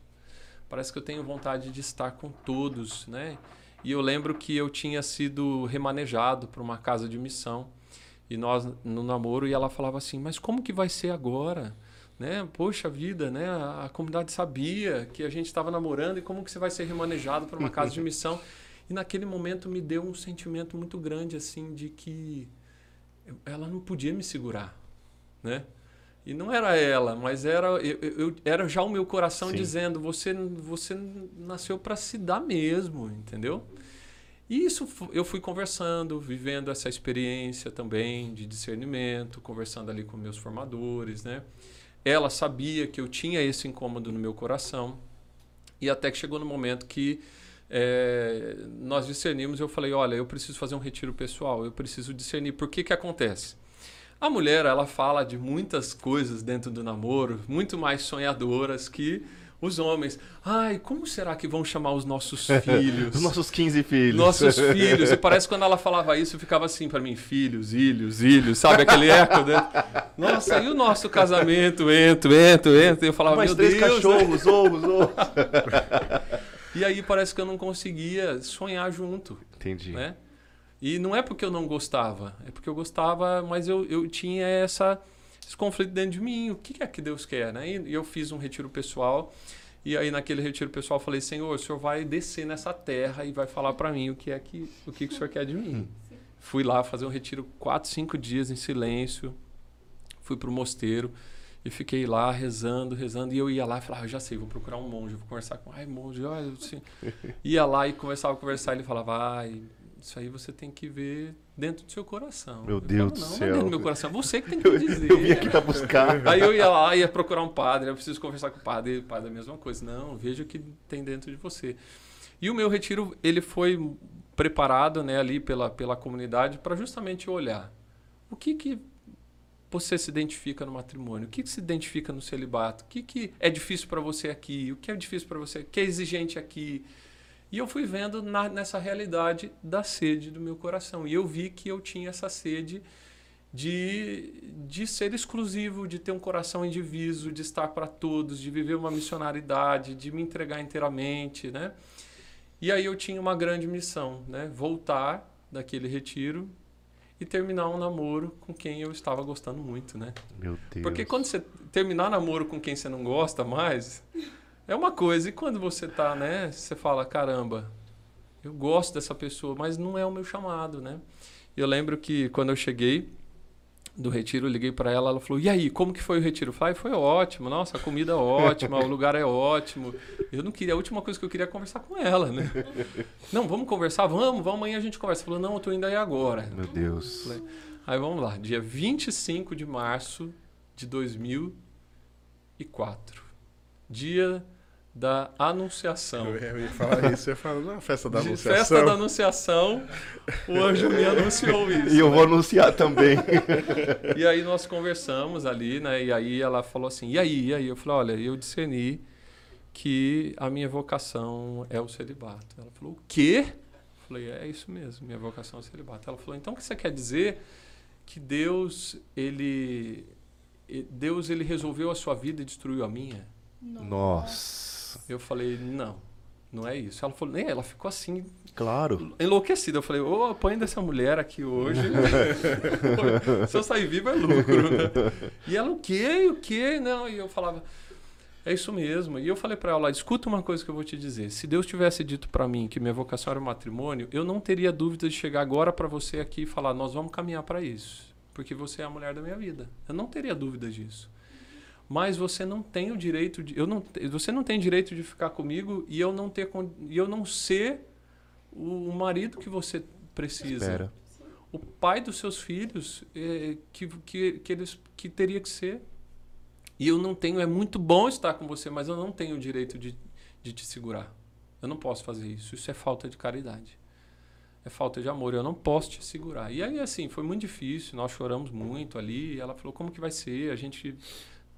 Parece que eu tenho vontade de estar com todos, né? E eu lembro que eu tinha sido remanejado para uma casa de missão. E nós no namoro e ela falava assim: "Mas como que vai ser agora?" Né? Poxa vida, né? A, a comunidade sabia que a gente estava namorando e como que você vai ser remanejado para uma casa de missão? E naquele momento me deu um sentimento muito grande assim de que ela não podia me segurar, né? E não era ela, mas era eu, eu era já o meu coração Sim. dizendo: você você nasceu para se dar mesmo, entendeu? E isso eu fui conversando, vivendo essa experiência também de discernimento, conversando ali com meus formadores, né? Ela sabia que eu tinha esse incômodo no meu coração e até que chegou no momento que é, nós discernimos. Eu falei: olha, eu preciso fazer um retiro pessoal, eu preciso discernir. Por que que acontece? A mulher, ela fala de muitas coisas dentro do namoro, muito mais sonhadoras que os homens. Ai, como será que vão chamar os nossos filhos? os nossos 15 filhos. Nossos filhos. E parece que quando ela falava isso, ficava assim para mim: filhos, ilhos, ilhos, sabe? Aquele eco dentro. Nossa, e o nosso casamento? Entro, entro, entro. E eu falava: Mais meu três Deus. cachorros, né? ovos, ovos. e aí parece que eu não conseguia sonhar junto. Entendi. Né? E não é porque eu não gostava, é porque eu gostava, mas eu, eu tinha essa, esse conflito dentro de mim. O que é que Deus quer? Né? E eu fiz um retiro pessoal. E aí naquele retiro pessoal eu falei, Senhor, o Senhor vai descer nessa terra e vai falar para mim o que é que o que, que o Senhor quer de mim. Sim. Fui lá fazer um retiro quatro, cinco dias em silêncio. Fui para o mosteiro e fiquei lá rezando, rezando. E eu ia lá e falava, ah, já sei, vou procurar um monge, vou conversar com, ai monge, olha, assim. ia lá e começava a conversar. Ele falava, ai isso aí você tem que ver dentro do seu coração. Meu eu Deus falo, do céu. Não é dentro do meu coração. Você que tem que dizer. Eu, eu vim aqui para buscar. Aí eu ia lá, ia procurar um padre, eu preciso conversar com o padre. O padre é a mesma coisa. Não, veja o que tem dentro de você. E o meu retiro, ele foi preparado né, ali pela, pela comunidade para justamente olhar o que, que você se identifica no matrimônio, o que, que se identifica no celibato, o que, que é difícil para você aqui, o que é difícil para você, o que é exigente aqui, e eu fui vendo na, nessa realidade da sede do meu coração. E eu vi que eu tinha essa sede de, de ser exclusivo, de ter um coração indiviso, de estar para todos, de viver uma missionaridade, de me entregar inteiramente, né? E aí eu tinha uma grande missão, né? Voltar daquele retiro e terminar um namoro com quem eu estava gostando muito, né? Meu Deus. Porque quando você terminar namoro com quem você não gosta mais, é uma coisa. E quando você tá, né? Você fala, caramba, eu gosto dessa pessoa, mas não é o meu chamado, né? Eu lembro que quando eu cheguei do retiro, eu liguei para ela, ela falou: "E aí, como que foi o retiro?" Eu falei: "Foi ótimo. Nossa, a comida é ótima, o lugar é ótimo". Eu não queria, a última coisa que eu queria é conversar com ela, né? Não, vamos conversar, vamos, vamos amanhã a gente conversa. Falou: "Não, eu tô indo aí agora". Meu Deus. Falei, aí vamos lá, dia 25 de março de 2004. Dia da Anunciação. Eu ia falar isso, eu ia falar na festa da Anunciação. Festa da Anunciação, o anjo me anunciou isso. E eu né? vou anunciar também. e aí nós conversamos ali, né? E aí ela falou assim: e aí? E aí? Eu falei: olha, eu discerni que a minha vocação é o celibato. Ela falou: o quê? Eu falei: é isso mesmo, minha vocação é o celibato. Ela falou: então o que você quer dizer? Que Deus, ele. Deus, ele resolveu a sua vida e destruiu a minha? Nossa. Eu falei, não, não é isso. Ela falou, nem ela ficou assim. Claro. Enlouquecida. Eu falei, ô, oh, apanho dessa mulher aqui hoje. Se eu sair vivo é lucro. Né? E ela, o quê? O quê? Não. E eu falava, é isso mesmo. E eu falei para ela, escuta uma coisa que eu vou te dizer. Se Deus tivesse dito para mim que minha vocação era o matrimônio, eu não teria dúvida de chegar agora para você aqui e falar, nós vamos caminhar para isso. Porque você é a mulher da minha vida. Eu não teria dúvida disso mas você não tem o direito de eu não você não tem direito de ficar comigo e eu não ter e eu não ser o, marido que você precisa Espera. o pai dos seus filhos é, que, que, que eles que teria que ser e eu não tenho é muito bom estar com você mas eu não tenho o direito de, de te segurar eu não posso fazer isso isso é falta de caridade é falta de amor, eu não posso te segurar. E aí, assim, foi muito difícil, nós choramos muito ali. E ela falou: como que vai ser? A gente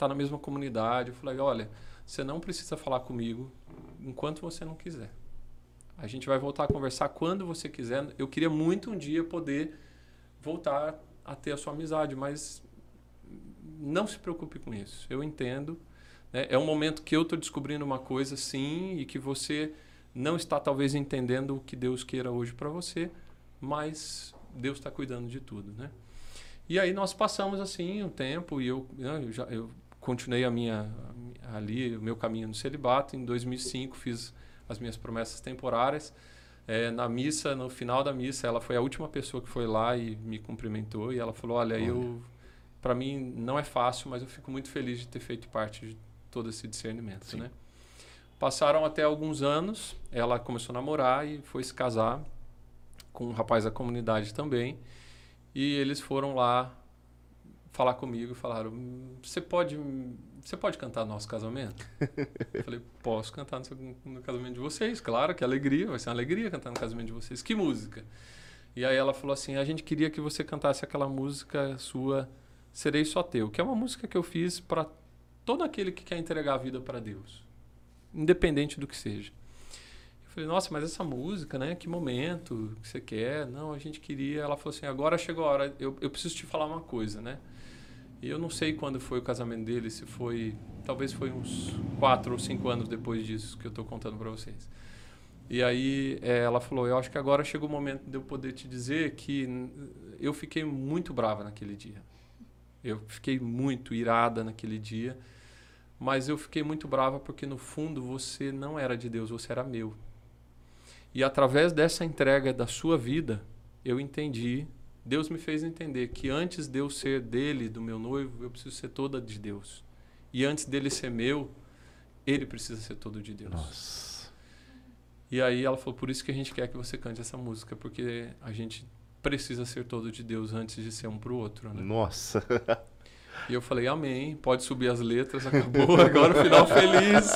está na mesma comunidade. Eu falei: olha, você não precisa falar comigo enquanto você não quiser. A gente vai voltar a conversar quando você quiser. Eu queria muito um dia poder voltar a ter a sua amizade, mas não se preocupe com isso. Eu entendo. Né? É um momento que eu estou descobrindo uma coisa, sim, e que você não está talvez entendendo o que Deus queira hoje para você, mas Deus está cuidando de tudo, né? E aí nós passamos assim um tempo e eu, né, eu, já, eu continuei a minha ali o meu caminho no celibato. Em 2005 fiz as minhas promessas temporárias. É, na missa, no final da missa, ela foi a última pessoa que foi lá e me cumprimentou e ela falou: "Olha, Olha. eu para mim não é fácil, mas eu fico muito feliz de ter feito parte de todo esse discernimento, Sim. né?" Passaram até alguns anos, ela começou a namorar e foi se casar com um rapaz da comunidade também. E eles foram lá falar comigo e falaram: "Você pode, você pode cantar no nosso casamento?" eu falei: "Posso cantar no, seu, no, casamento de vocês, claro, que alegria, vai ser uma alegria cantar no casamento de vocês. Que música?" E aí ela falou assim: "A gente queria que você cantasse aquela música sua Serei só teu, que é uma música que eu fiz para todo aquele que quer entregar a vida para Deus independente do que seja. Eu falei, nossa, mas essa música, né? Que momento que você quer? Não, a gente queria. Ela falou assim, agora chegou a hora, eu, eu preciso te falar uma coisa, né? E eu não sei quando foi o casamento dele, se foi. Talvez foi uns quatro ou cinco anos depois disso que eu estou contando para vocês. E aí é, ela falou: Eu acho que agora chegou o momento de eu poder te dizer que eu fiquei muito brava naquele dia. Eu fiquei muito irada naquele dia mas eu fiquei muito brava porque no fundo você não era de Deus, você era meu. E através dessa entrega da sua vida, eu entendi, Deus me fez entender que antes de eu ser dele, do meu noivo, eu preciso ser toda de Deus. E antes dele ser meu, ele precisa ser todo de Deus. Nossa. E aí ela falou: por isso que a gente quer que você cante essa música, porque a gente precisa ser todo de Deus antes de ser um para o outro. Né? Nossa. E eu falei, amém, pode subir as letras, acabou, agora o final feliz.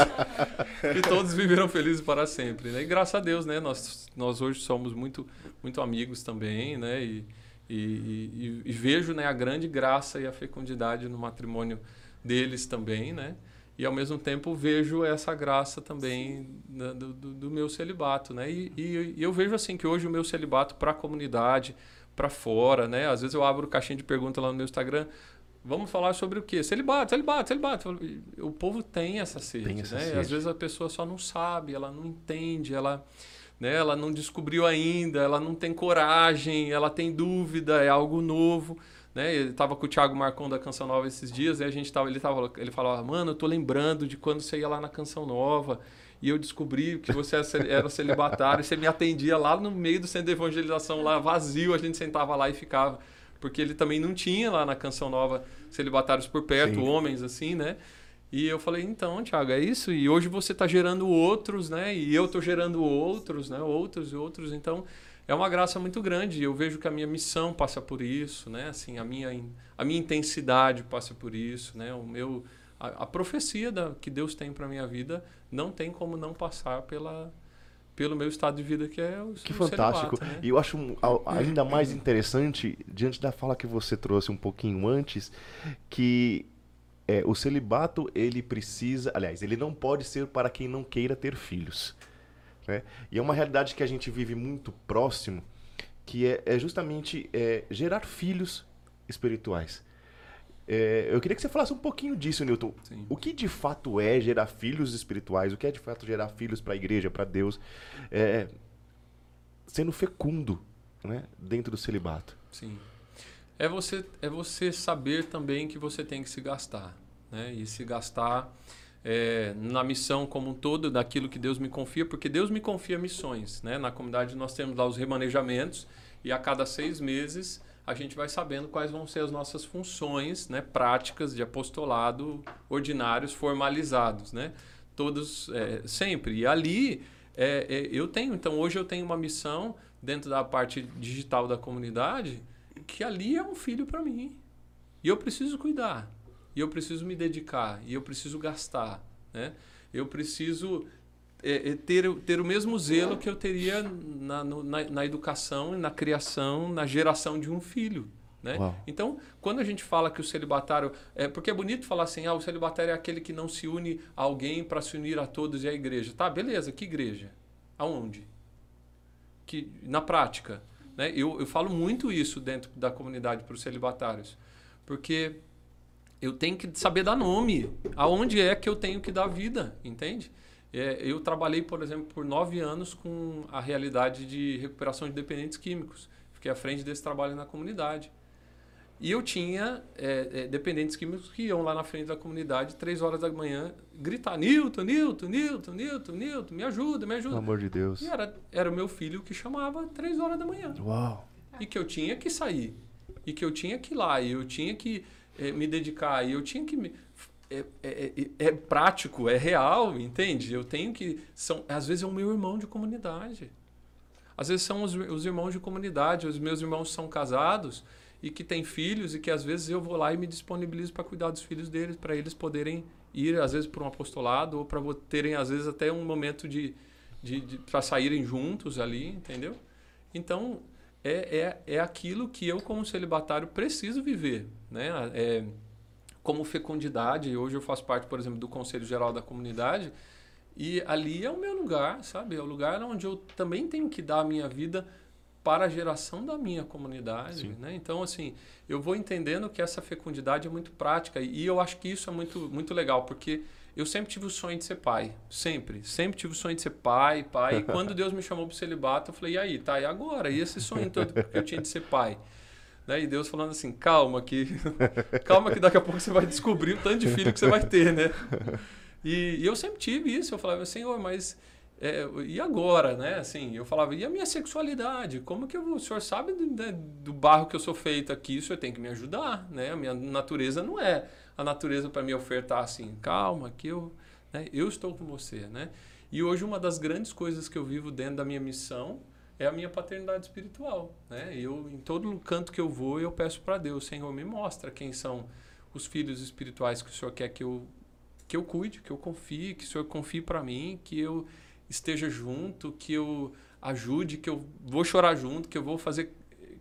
e todos viveram felizes para sempre. Né? E graças a Deus, né? Nós, nós hoje somos muito, muito amigos também, né? E, e, e, e, vejo né, a grande graça e a fecundidade no matrimônio deles também, né? E ao mesmo tempo vejo essa graça também né, do, do, meu celibato, né? E, e, e eu vejo assim que hoje o meu celibato para a comunidade, para fora, né? Às vezes eu abro caixinha de pergunta lá no meu Instagram, Vamos falar sobre o quê? Celibato, celibato, celibato. O povo tem essa sede, tem essa né? Sede. Às vezes a pessoa só não sabe, ela não entende, ela, né? ela não descobriu ainda, ela não tem coragem, ela tem dúvida, é algo novo. Né? Ele estava com o Thiago Marcon da Canção Nova esses dias, e a gente tava, ele, tava, ele falava, mano, eu tô lembrando de quando você ia lá na Canção Nova, e eu descobri que você era celibatário, e você me atendia lá no meio do centro de evangelização, lá vazio, a gente sentava lá e ficava porque ele também não tinha lá na Canção Nova celibatários por perto, Sim. homens assim, né? E eu falei, então, Thiago, é isso. E hoje você está gerando outros, né? E eu estou gerando outros, né? Outros e outros. Então, é uma graça muito grande. Eu vejo que a minha missão passa por isso, né? Assim, a minha, a minha intensidade passa por isso, né? O meu, a, a profecia da, que Deus tem para minha vida não tem como não passar pela, pelo meu estado de vida que é o Que fantástico. Né? E eu acho ainda mais interessante, diante da fala que você trouxe um pouquinho antes, que é, o celibato, ele precisa... Aliás, ele não pode ser para quem não queira ter filhos. Né? E é uma realidade que a gente vive muito próximo, que é, é justamente é, gerar filhos espirituais. É, eu queria que você falasse um pouquinho disso, Newton. Sim. O que de fato é gerar filhos espirituais? O que é de fato gerar filhos para a igreja, para Deus? É, sendo fecundo né, dentro do celibato. Sim. É você, é você saber também que você tem que se gastar. Né? E se gastar é, na missão como um todo, daquilo que Deus me confia, porque Deus me confia missões. Né? Na comunidade nós temos lá os remanejamentos e a cada seis meses a gente vai sabendo quais vão ser as nossas funções né, práticas de apostolado ordinários formalizados, né? Todos, é, sempre. E ali, é, é, eu tenho, então hoje eu tenho uma missão dentro da parte digital da comunidade, que ali é um filho para mim. E eu preciso cuidar, e eu preciso me dedicar, e eu preciso gastar, né? Eu preciso é, é ter, ter o mesmo zelo que eu teria na, no, na, na educação, na criação, na geração de um filho. Né? Então, quando a gente fala que o celibatário. É, porque é bonito falar assim: ah, o celibatário é aquele que não se une a alguém para se unir a todos e à igreja. Tá, beleza, que igreja? Aonde? Que, na prática. Né? Eu, eu falo muito isso dentro da comunidade para os celibatários. Porque eu tenho que saber dar nome. Aonde é que eu tenho que dar vida, entende? É, eu trabalhei, por exemplo, por nove anos com a realidade de recuperação de dependentes químicos. Fiquei à frente desse trabalho na comunidade. E eu tinha é, é, dependentes químicos que iam lá na frente da comunidade, três horas da manhã, gritar: Nilton, Nilton, Nilton, Nilton, Nilton, me ajuda, me ajuda. Pelo amor de Deus. E era, era o meu filho que chamava três horas da manhã. Uau. E que eu tinha que sair. E que eu tinha que ir lá. E eu tinha que é, me dedicar. E eu tinha que. Me, é, é, é, é, prático, é real, entende? Eu tenho que. São, às vezes é o meu irmão de comunidade. Às vezes são os, os irmãos de comunidade. Os meus irmãos são casados e que têm filhos e que às vezes eu vou lá e me disponibilizo para cuidar dos filhos deles, para eles poderem ir às vezes para um apostolado ou para terem às vezes até um momento de, de, de para saírem juntos ali, entendeu? Então é, é, é aquilo que eu como celibatário preciso viver, né? É, como fecundidade, hoje eu faço parte, por exemplo, do Conselho Geral da Comunidade e ali é o meu lugar, sabe? É o lugar onde eu também tenho que dar a minha vida para a geração da minha comunidade. Né? Então, assim, eu vou entendendo que essa fecundidade é muito prática e eu acho que isso é muito, muito legal, porque eu sempre tive o sonho de ser pai. Sempre. Sempre tive o sonho de ser pai, pai. E quando Deus me chamou para o celibato, eu falei, e aí, tá, e agora? E esse sonho todo que eu tinha de ser pai? Né? E Deus falando assim, calma que, calma que daqui a pouco você vai descobrir o tanto de filho que você vai ter, né? E, e eu sempre tive isso. Eu falava, Senhor, mas é, e agora, né? Assim, eu falava, e a minha sexualidade? Como que eu, o senhor sabe do, né, do barro que eu sou feito aqui? O senhor tem que me ajudar, né? A minha natureza não é a natureza para me ofertar assim, calma, que eu, né? eu estou com você, né? E hoje uma das grandes coisas que eu vivo dentro da minha missão é a minha paternidade espiritual, né? Eu em todo canto que eu vou, eu peço para Deus, Senhor, me mostra quem são os filhos espirituais que o senhor quer que eu que eu cuide, que eu confie, que o senhor confie para mim, que eu esteja junto, que eu ajude, que eu vou chorar junto, que eu vou fazer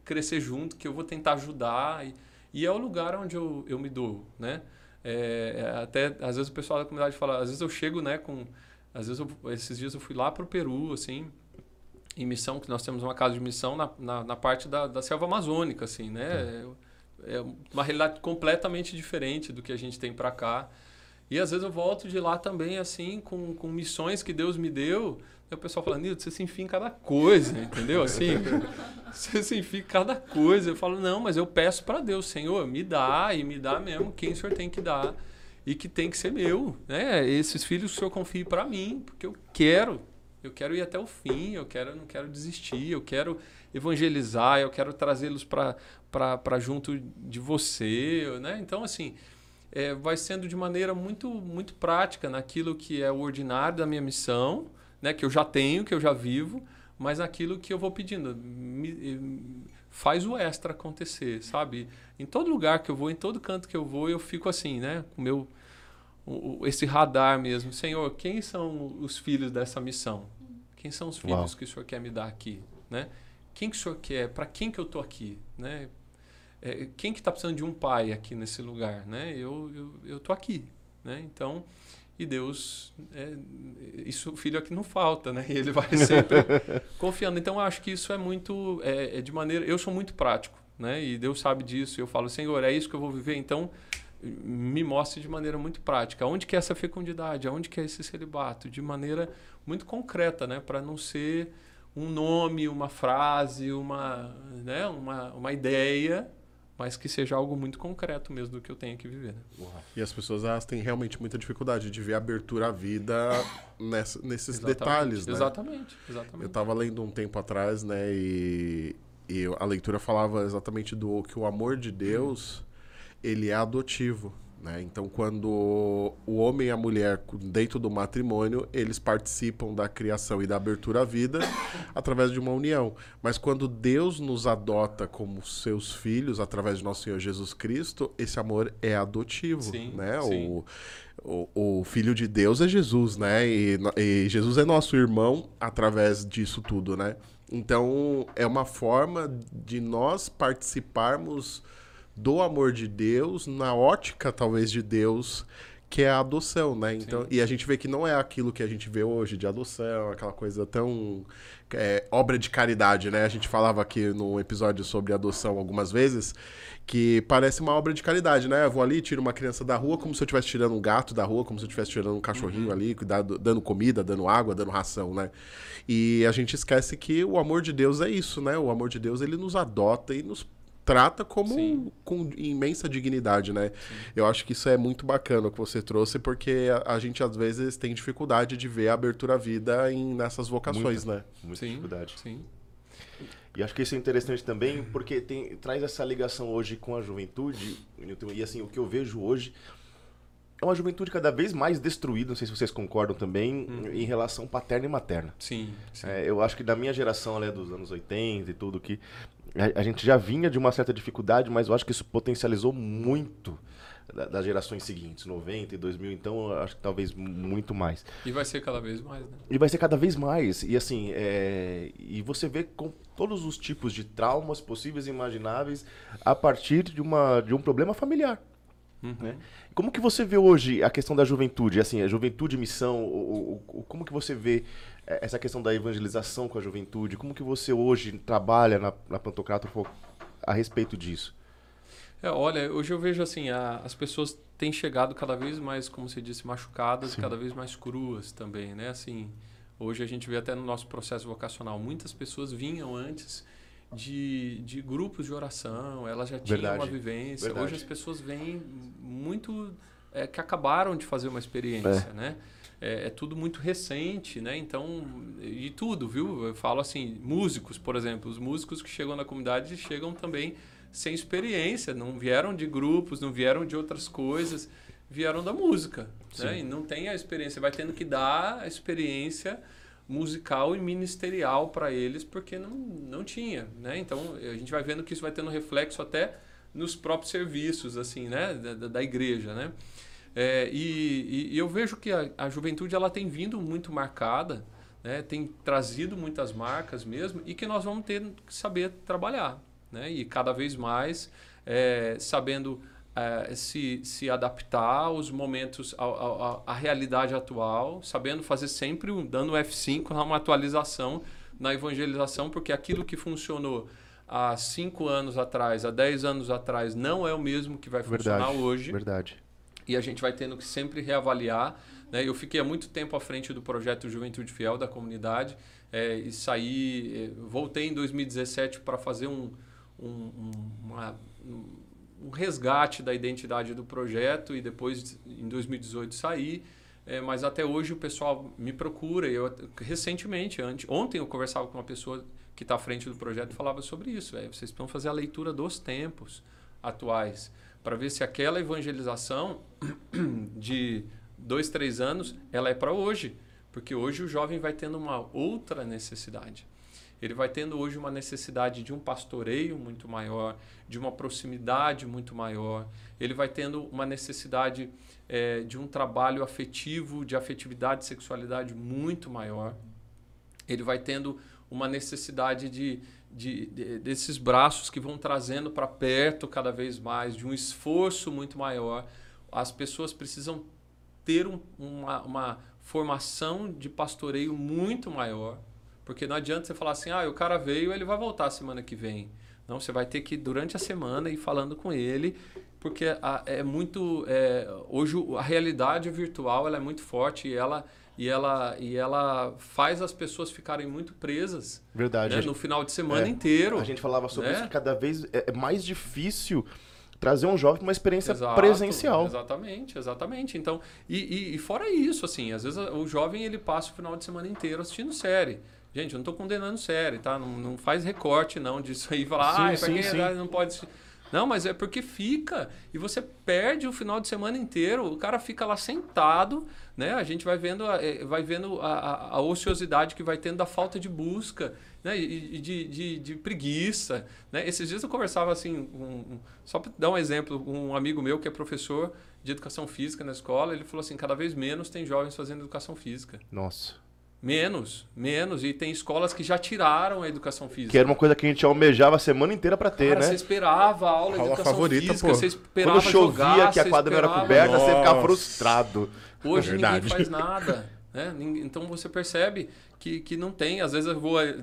crescer junto, que eu vou tentar ajudar. E, e é o lugar onde eu, eu me dou, né? É, é até, às vezes o pessoal da comunidade fala, às vezes eu chego, né, com... Às vezes, eu, esses dias eu fui lá para o Peru, assim, em missão, que nós temos uma casa de missão na, na, na parte da, da selva amazônica, assim, né? É, é uma realidade completamente diferente do que a gente tem para cá. E às vezes eu volto de lá também, assim, com, com missões que Deus me deu. E o pessoal fala, Nilton, você se enfia em cada coisa, entendeu? Assim, você se enfia em cada coisa. Eu falo, não, mas eu peço para Deus, Senhor, me dá, e me dá mesmo quem o Senhor tem que dar. E que tem que ser meu, né? Esses filhos o Senhor confie para mim, porque eu quero. Eu quero ir até o fim, eu quero, não quero desistir, eu quero evangelizar, eu quero trazê-los para junto de você, né? Então, assim, é, vai sendo de maneira muito, muito prática naquilo que é o ordinário da minha missão, né, que eu já tenho, que eu já vivo, mas naquilo que eu vou pedindo. Me, faz o extra acontecer, sabe? Em todo lugar que eu vou, em todo canto que eu vou, eu fico assim, né? Com meu o, esse radar mesmo. Senhor, quem são os filhos dessa missão? Quem são os filhos Uau. que o Senhor quer me dar aqui, né? Quem que o Senhor quer? Para quem que eu tô aqui, né? É, quem que está precisando de um pai aqui nesse lugar, né? Eu eu, eu tô aqui, né? Então e Deus é, isso o filho aqui não falta, né? E ele vai sempre confiando. Então eu acho que isso é muito é, é, de maneira eu sou muito prático, né? E Deus sabe disso. Eu falo Senhor é isso que eu vou viver. Então me mostre de maneira muito prática. Onde que é essa fecundidade? Aonde que é esse celibato? De maneira muito concreta, né? Para não ser um nome, uma frase, uma, né? uma, uma ideia, mas que seja algo muito concreto mesmo do que eu tenho que viver. Né? E as pessoas elas têm realmente muita dificuldade de ver abertura à vida nessa, nesses exatamente, detalhes, né? Exatamente, exatamente. Eu estava lendo um tempo atrás, né, e, e a leitura falava exatamente do que o amor de Deus, ele é adotivo, Né? Então, quando o homem e a mulher, dentro do matrimônio, eles participam da criação e da abertura à vida através de uma união. Mas quando Deus nos adota como seus filhos, através de nosso Senhor Jesus Cristo, esse amor é adotivo. Sim, né? sim. O, o, o Filho de Deus é Jesus, né? E, e Jesus é nosso irmão através disso tudo, né? Então, é uma forma de nós participarmos do amor de Deus na ótica, talvez, de Deus, que é a adoção, né? Então, e a gente vê que não é aquilo que a gente vê hoje de adoção, aquela coisa tão é, obra de caridade, né? A gente falava aqui no episódio sobre adoção algumas vezes que parece uma obra de caridade, né? Eu vou ali, tiro uma criança da rua como se eu estivesse tirando um gato da rua, como se eu estivesse tirando um cachorrinho ali, cuidado, dando comida, dando água, dando ração, né? E a gente esquece que o amor de Deus é isso, né? O amor de Deus, ele nos adota e nos trata como Sim. com imensa dignidade, né? Eu acho que isso é muito bacana o que você trouxe, porque a, a gente às vezes tem dificuldade de ver a abertura à vida em, nessas vocações, né? Muita Sim, dificuldade. sim. E acho que isso é interessante também, porque tem, traz essa ligação hoje com a juventude. Newton, E assim, o que eu vejo hoje é uma juventude cada vez mais destruída, não sei se vocês concordam também, em relação paterna e materna. Sim, sim. É, eu acho que da minha geração, né, dos anos 80 e tudo, que a, a gente já vinha de uma certa dificuldade, mas eu acho que isso potencializou muito da- das gerações seguintes, 90 e 2000, então eu acho que talvez mu- muito mais. E vai ser cada vez mais, né? E vai ser cada vez mais. E assim, é... e você vê com todos os tipos de traumas possíveis e imagináveis a partir de, uma, de um problema familiar. Uhum. Né? Como que você vê hoje a questão da juventude? Assim, a juventude, missão, o, o- o- como que você vê essa questão da evangelização com a juventude? Como que você hoje trabalha na, na Pantocrator a respeito disso? É, olha, hoje eu vejo assim, a- as pessoas têm chegado cada vez mais, como você disse, machucadas, Sim. cada vez mais cruas também, né? Assim, hoje a gente vê até no nosso processo vocacional, muitas pessoas vinham antes de, de grupos de oração, elas já tinham Verdade, uma vivência. verdade. Hoje as pessoas vêm muito é, que acabaram de fazer uma experiência, né? É, é tudo muito recente, né? Então, e tudo, viu? Eu falo assim, músicos, por exemplo, os músicos que chegam na comunidade chegam também sem experiência, não vieram de grupos, não vieram de outras coisas, vieram da música, né? E não tem a experiência, vai tendo que dar a experiência musical e ministerial para eles, porque não, não tinha, né? Então, a gente vai vendo que isso vai tendo reflexo até nos próprios serviços, assim, né? Da- da igreja, né? É, e, e- eu vejo que a, a juventude ela tem vindo muito marcada, né? tem trazido muitas marcas mesmo, e que nós vamos ter que saber trabalhar. Né? E cada vez mais é, sabendo é, se, se adaptar aos momentos, à realidade atual, sabendo fazer sempre, um, dando F5 uma atualização na evangelização, porque aquilo que funcionou há 5 anos atrás, há 10 anos atrás, não é o mesmo que vai funcionar Verdade. hoje Verdade. E a gente vai tendo que sempre reavaliar. Né? Eu fiquei há muito tempo à frente do projeto Juventude Fiel da comunidade eh, e saí, eh, voltei em 2017 para fazer um, um, um, uma- um- resgate da identidade do projeto e depois em 2018 saí. Eh, mas até hoje o pessoal me procura. Eu, recentemente, ante, ontem eu conversava com uma pessoa que está à frente do projeto e falava sobre isso. eh, vocês precisam fazer a leitura dos tempos atuais para ver se aquela evangelização de dois, três anos ela é para hoje. Porque hoje o jovem vai tendo uma outra necessidade. Ele vai tendo hoje uma necessidade de um pastoreio muito maior, de uma proximidade muito maior. Ele vai tendo uma necessidade eh, de um trabalho afetivo, de afetividade e sexualidade muito maior. Ele vai tendo uma necessidade de, de, de- desses braços que vão trazendo para perto cada vez mais, de um esforço muito maior. As pessoas precisam ter um- uma, uma formação de pastoreio muito maior, porque não adianta você falar assim, ah, o cara veio, ele vai voltar semana que vem. Não, você vai ter que durante a semana ir falando com ele, porque a- é muito é, hoje a realidade virtual ela é muito forte e ela e ela e ela faz as pessoas ficarem muito presas Verdade. né, no final de semana É, inteiro. A gente falava sobre né? isso que cada vez é é mais difícil trazer um jovem para uma experiência Exato, presencial. Exatamente, exatamente. Então, e, e- e fora isso, assim, às vezes o jovem ele passa o final de semana inteiro assistindo série. Gente, eu não estou condenando série, tá? Não, não faz recorte não disso aí, falar, Sim, ah, pra sim, quem sim. é, não pode assistir. Não, mas é porque fica. E você perde o final de semana inteiro. O cara fica lá sentado, né? A gente vai vendo a, eh, vai vendo a, a, a ociosidade que vai tendo da falta de busca, né? E, de, de, de preguiça. Né? Esses dias eu conversava assim, um, só para dar um exemplo, um amigo meu que é professor de educação física na escola, ele falou assim, cada vez menos tem jovens fazendo educação física. Nossa. Menos, menos. E tem escolas que já tiraram a educação física. Que era uma coisa que a gente almejava a semana inteira pra ter, Cara, né? você esperava a aula de Aula educação favorita, física, pô. você esperava Quando chovia, jogar, que a quadra não era coberta, você ficava Nossa. frustrado. Hoje É ninguém verdade. faz nada. Né? Então você percebe que, que não tem. Às vezes eu vou eh,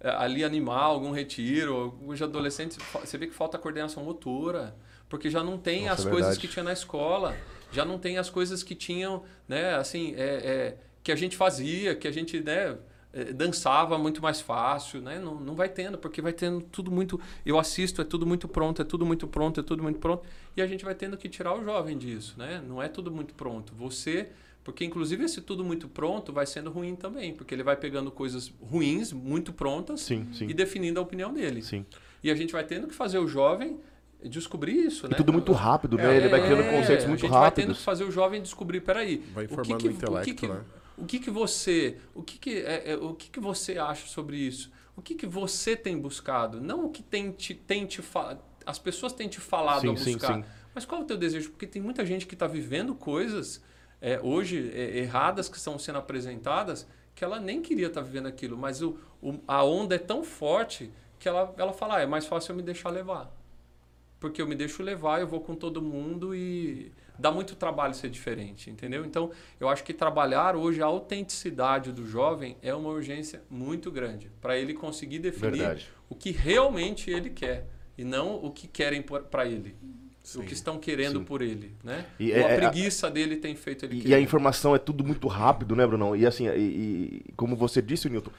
eh, ali animar algum retiro. Hoje adolescente, fa- você vê que falta coordenação motora. Porque já não tem Nossa, as é coisas que tinha na escola. Já não tem as coisas que tinham, né? Assim, é, é, que a gente fazia, que a gente, né? eh, dançava muito mais fácil, né? Não, não vai tendo, porque vai tendo tudo muito. Eu assisto, é tudo muito pronto, é tudo muito pronto, é tudo muito pronto. E a gente vai tendo que tirar o jovem disso, né? Não é tudo muito pronto. Você. Porque, inclusive, esse tudo muito pronto vai sendo ruim também, porque ele vai pegando coisas ruins, muito prontas, Sim, sim. e definindo a opinião dele. Sim. E a gente vai tendo que fazer o jovem descobrir isso, E né? tudo muito rápido, né? É, Ele vai criando É, conceitos a muito gente vai tendo rápidos. que fazer o jovem descobrir, peraí, Vai o que formando que, o intelecto, o que que, né? O que que você, o que que, é, é, o que que você acha sobre isso? O que que você tem buscado? Não o que tem te, tem te fa- as pessoas têm te falado Sim, a sim, buscar, sim. mas qual é o teu desejo? Porque tem muita gente que está vivendo coisas é, hoje é, erradas que estão sendo apresentadas que ela nem queria estar vivendo aquilo, mas o, o- a onda é tão forte que ela, ela fala, ah, é mais fácil eu me deixar levar. Porque eu me deixo levar, eu vou com todo mundo e dá muito trabalho ser diferente, entendeu? Então, eu acho que trabalhar hoje a autenticidade do jovem é uma urgência muito grande para ele conseguir definir Verdade. o que realmente ele quer e não o que querem para ele, Sim. o que estão querendo Sim. por ele, né? E Ou é- a é- preguiça dele tem feito ele E, e querer. a informação é tudo muito rápido, né, Brunão? E assim, e, e como você disse, Newton,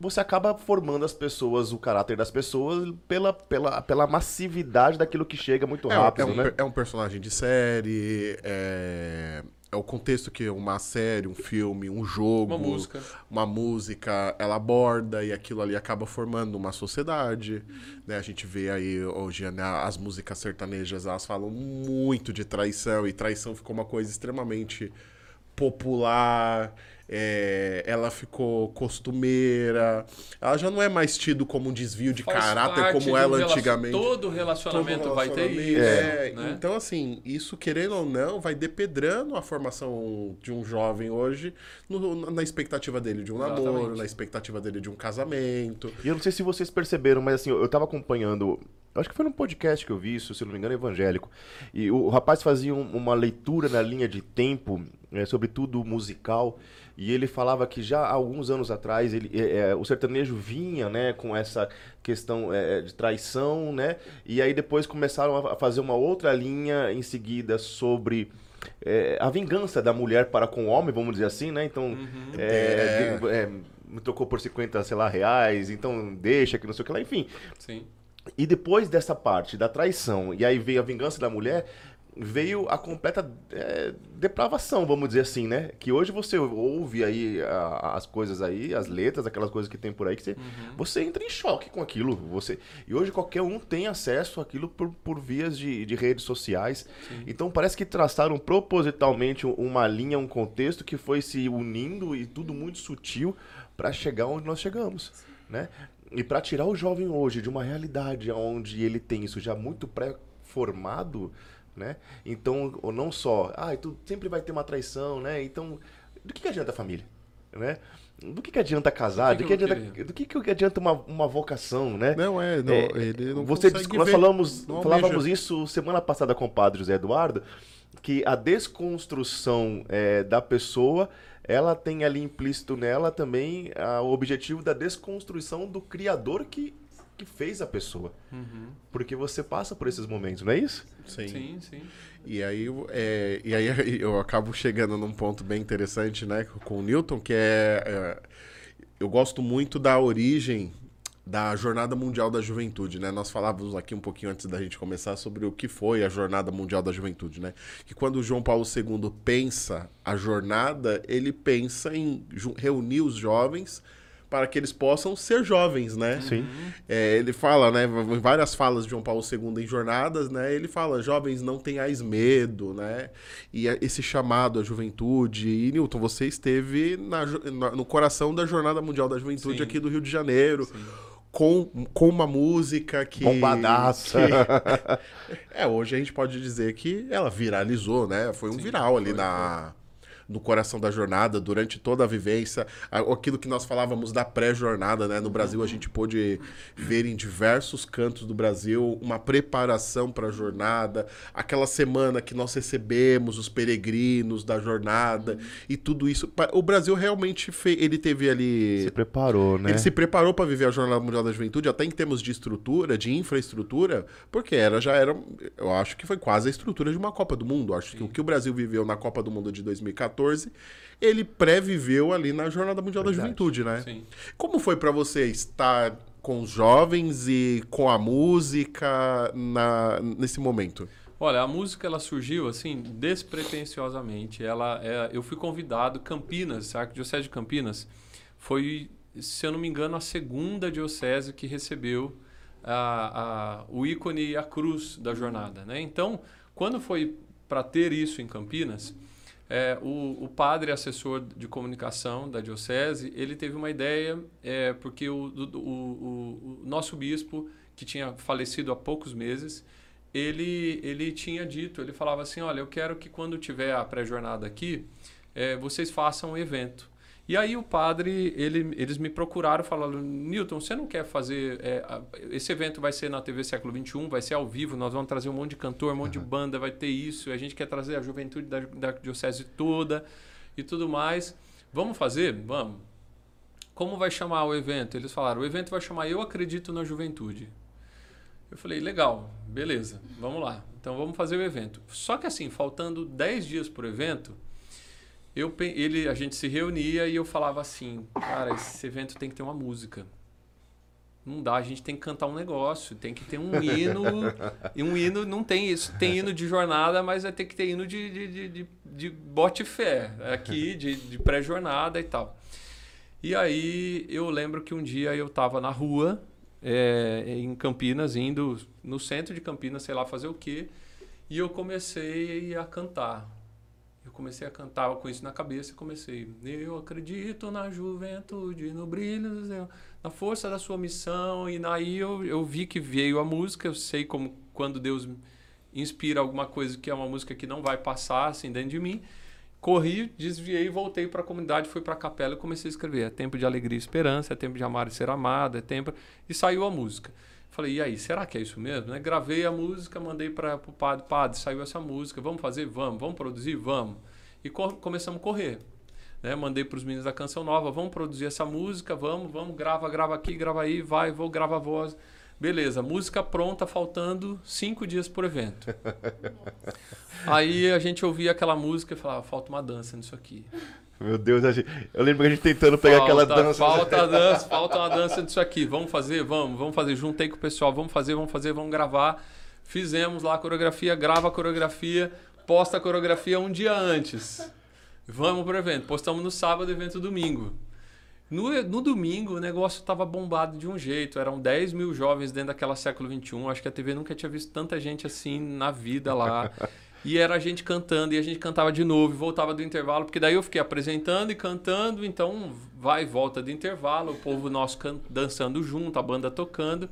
você acaba formando as pessoas, o caráter das pessoas, pela, pela, pela massividade daquilo que chega muito É, um- rápido, é um, né? é um personagem de série, é, é o contexto que uma série, um filme, um jogo, Uma música. uma música, ela aborda e aquilo ali acaba formando uma sociedade. Né? A gente vê aí hoje né, as músicas sertanejas, elas falam muito de traição e traição ficou uma coisa extremamente popular. É, ela ficou costumeira, ela já não é mais tido como um desvio de Faz caráter como de ela relacion- antigamente. Todo relacionamento, Todo vai ter relacionamento, isso. é, né? Então, assim, isso, querendo ou não, vai depedrando a formação de um jovem hoje no- na expectativa dele de um namoro, Exatamente. na expectativa dele de um casamento. E eu não sei se vocês perceberam, mas assim, eu tava acompanhando. eu Acho que foi num podcast que eu vi isso, se não me engano, evangélico. E o rapaz fazia um- uma leitura na linha de tempo, é, sobretudo musical, e ele falava que já há alguns anos atrás ele, é, é, o sertanejo vinha né, com essa questão é, de traição, né? E aí depois começaram a fazer uma outra linha em seguida sobre é, a vingança da mulher para com o homem, vamos dizer assim, né? Então, é, de- é, me trocou por 50, sei lá, reais, então deixa que não sei o que lá, enfim. Sim. E depois dessa parte da traição, e aí veio a vingança da mulher, veio a completa é, depravação, vamos dizer assim, né? Que hoje você ouve aí a- as coisas aí, as letras, aquelas coisas que tem por aí, que você, você entra em choque com aquilo. Você, e hoje qualquer um tem acesso àquilo por, por vias de, de redes sociais. Então parece que traçaram propositalmente uma linha, um contexto que foi se unindo e tudo muito sutil para chegar onde nós chegamos, né? E para tirar o jovem hoje de uma realidade onde ele tem isso já muito pré-formado, né? Então, ou não só, ah, tu sempre vai ter uma traição, né? Então, do que, que adianta a família, né? Do que, que adianta casar? Do Do que que, que eu vou adianta, do que, que adianta uma, uma vocação, né? Não, é, não, É, ele não você consegue nós falamos, não falávamos almeja. isso semana passada com o padre José Eduardo, que a desconstrução é, da pessoa, ela tem ali implícito nela também ah, o objetivo da desconstrução do criador que, que fez a pessoa. Porque você passa por esses momentos, não é isso? Sim. Sim, sim. E aí, é, e aí eu acabo chegando num ponto bem interessante, né, com o Newton, que é, é, eu gosto muito da origem da Jornada Mundial da Juventude, né? Nós falávamos aqui um pouquinho antes da gente começar sobre o que foi a Jornada Mundial da Juventude, né? Que quando o João Paulo II pensa a jornada, ele pensa em reunir os jovens para que eles possam ser jovens, né? Sim. É, ele fala, né, em várias falas de João Paulo II em jornadas, né, ele fala, jovens não tenhais medo, né, e a- esse chamado à juventude, e Newton, você esteve na no coração da Jornada Mundial da Juventude Sim. aqui do Rio de Janeiro, com, com uma música que... Bombadaça. que- é, hoje a gente pode dizer que ela viralizou, né, foi um Sim, viral ali foi, na... No coração da jornada, durante toda a vivência, aquilo que nós falávamos da pré-jornada, né? No Brasil, a gente pôde ver em diversos cantos do Brasil uma preparação para a jornada, aquela semana que nós recebemos os peregrinos da jornada e tudo isso. O Brasil realmente fe... ele teve ali. Se preparou, né? Ele se preparou para viver a Jornada Mundial da Juventude, até em termos de estrutura, de infraestrutura, porque era já era, eu acho que foi quase a estrutura de uma Copa do Mundo. Acho que o que o Brasil viveu na Copa do Mundo de 2014, ele pré-viveu ali na Jornada Mundial da Verdade. Juventude, né? Sim. Como foi para você estar com os jovens e com a música na, nesse momento? Olha, a música ela surgiu assim despretensiosamente. Ela, é, eu fui convidado Campinas, a Arquidiocese de Campinas foi, se eu não me engano, a segunda diocese que recebeu a, a, o ícone e a cruz da jornada, né? Então, quando foi para ter isso em Campinas, é, o, o padre assessor de comunicação da diocese, ele teve uma ideia, é, porque o, o, o, nosso bispo, que tinha falecido há poucos meses, ele, ele tinha dito, ele falava assim, olha, eu quero que quando tiver a pré-jornada aqui, é, vocês façam um evento. E aí o padre, ele, eles me procuraram falando, Newton, você não quer fazer, é, a- esse evento vai ser na TV Século XXI, vai ser ao vivo, nós vamos trazer um monte de cantor, um monte de banda, vai ter isso, a gente quer trazer a juventude da, da diocese toda e tudo mais. Vamos fazer? Vamos. Como vai chamar o evento? Eles falaram, o evento vai chamar Eu Acredito na Juventude. Eu falei, legal, beleza, vamos lá. Então vamos fazer o evento. Só que assim, faltando 10 dias para o evento, eu, ele, a gente se reunia e eu falava assim, cara, esse evento tem que ter uma música. Não dá, a gente tem que cantar um negócio, tem que ter um hino. e um hino não tem isso. Tem hino de jornada, mas vai ter que ter hino de, de, de, de, de bote fé aqui, de, de pré-jornada e tal. E aí eu lembro que um dia eu estava na rua, é, em Campinas, indo no centro de Campinas, sei lá fazer o quê, e eu comecei a cantar. Eu comecei a cantar com isso na cabeça e comecei. Eu acredito na juventude, no brilho, na força da sua missão. E aí eu, eu vi que veio a música. Eu sei como quando Deus inspira alguma coisa que é uma música que não vai passar assim dentro de mim. Corri, desviei, voltei para a comunidade, fui para a capela e comecei a escrever. É tempo de alegria e esperança, é tempo de amar e ser amado, é tempo. E saiu a música. Falei, e aí, será que é isso mesmo? Né? Gravei a música, mandei para o padre, padre, saiu essa música, vamos fazer? Vamos, vamos produzir? Vamos. E co- começamos a correr. Né? Mandei para os meninos da Canção Nova, vamos produzir essa música, vamos, vamos, grava, grava aqui, grava aí, vai, vou, grava a voz. Beleza, música pronta, faltando cinco dias por evento. Aí a gente ouvia aquela música e falava, falta uma dança nisso aqui. Meu Deus, a gente- eu lembro que a gente tentando pegar aquela Falta- dança. Falta a dança, falta uma dança disso aqui. Vamos fazer? Vamos, vamos fazer. Juntei com o pessoal, vamos fazer, vamos fazer, vamos gravar. Fizemos lá a coreografia, grava a coreografia, posta a coreografia um dia antes. Vamos pro evento. Postamos no sábado, evento domingo. No, no domingo, o negócio estava bombado de um jeito. Eram 10 mil jovens dentro daquela século XXI. Acho que a TV nunca tinha visto tanta gente assim na vida lá. E era a gente cantando, e a gente cantava de novo, e voltava do intervalo, porque daí eu fiquei apresentando e cantando, então vai e volta do intervalo, o povo nosso dançando junto, a banda tocando.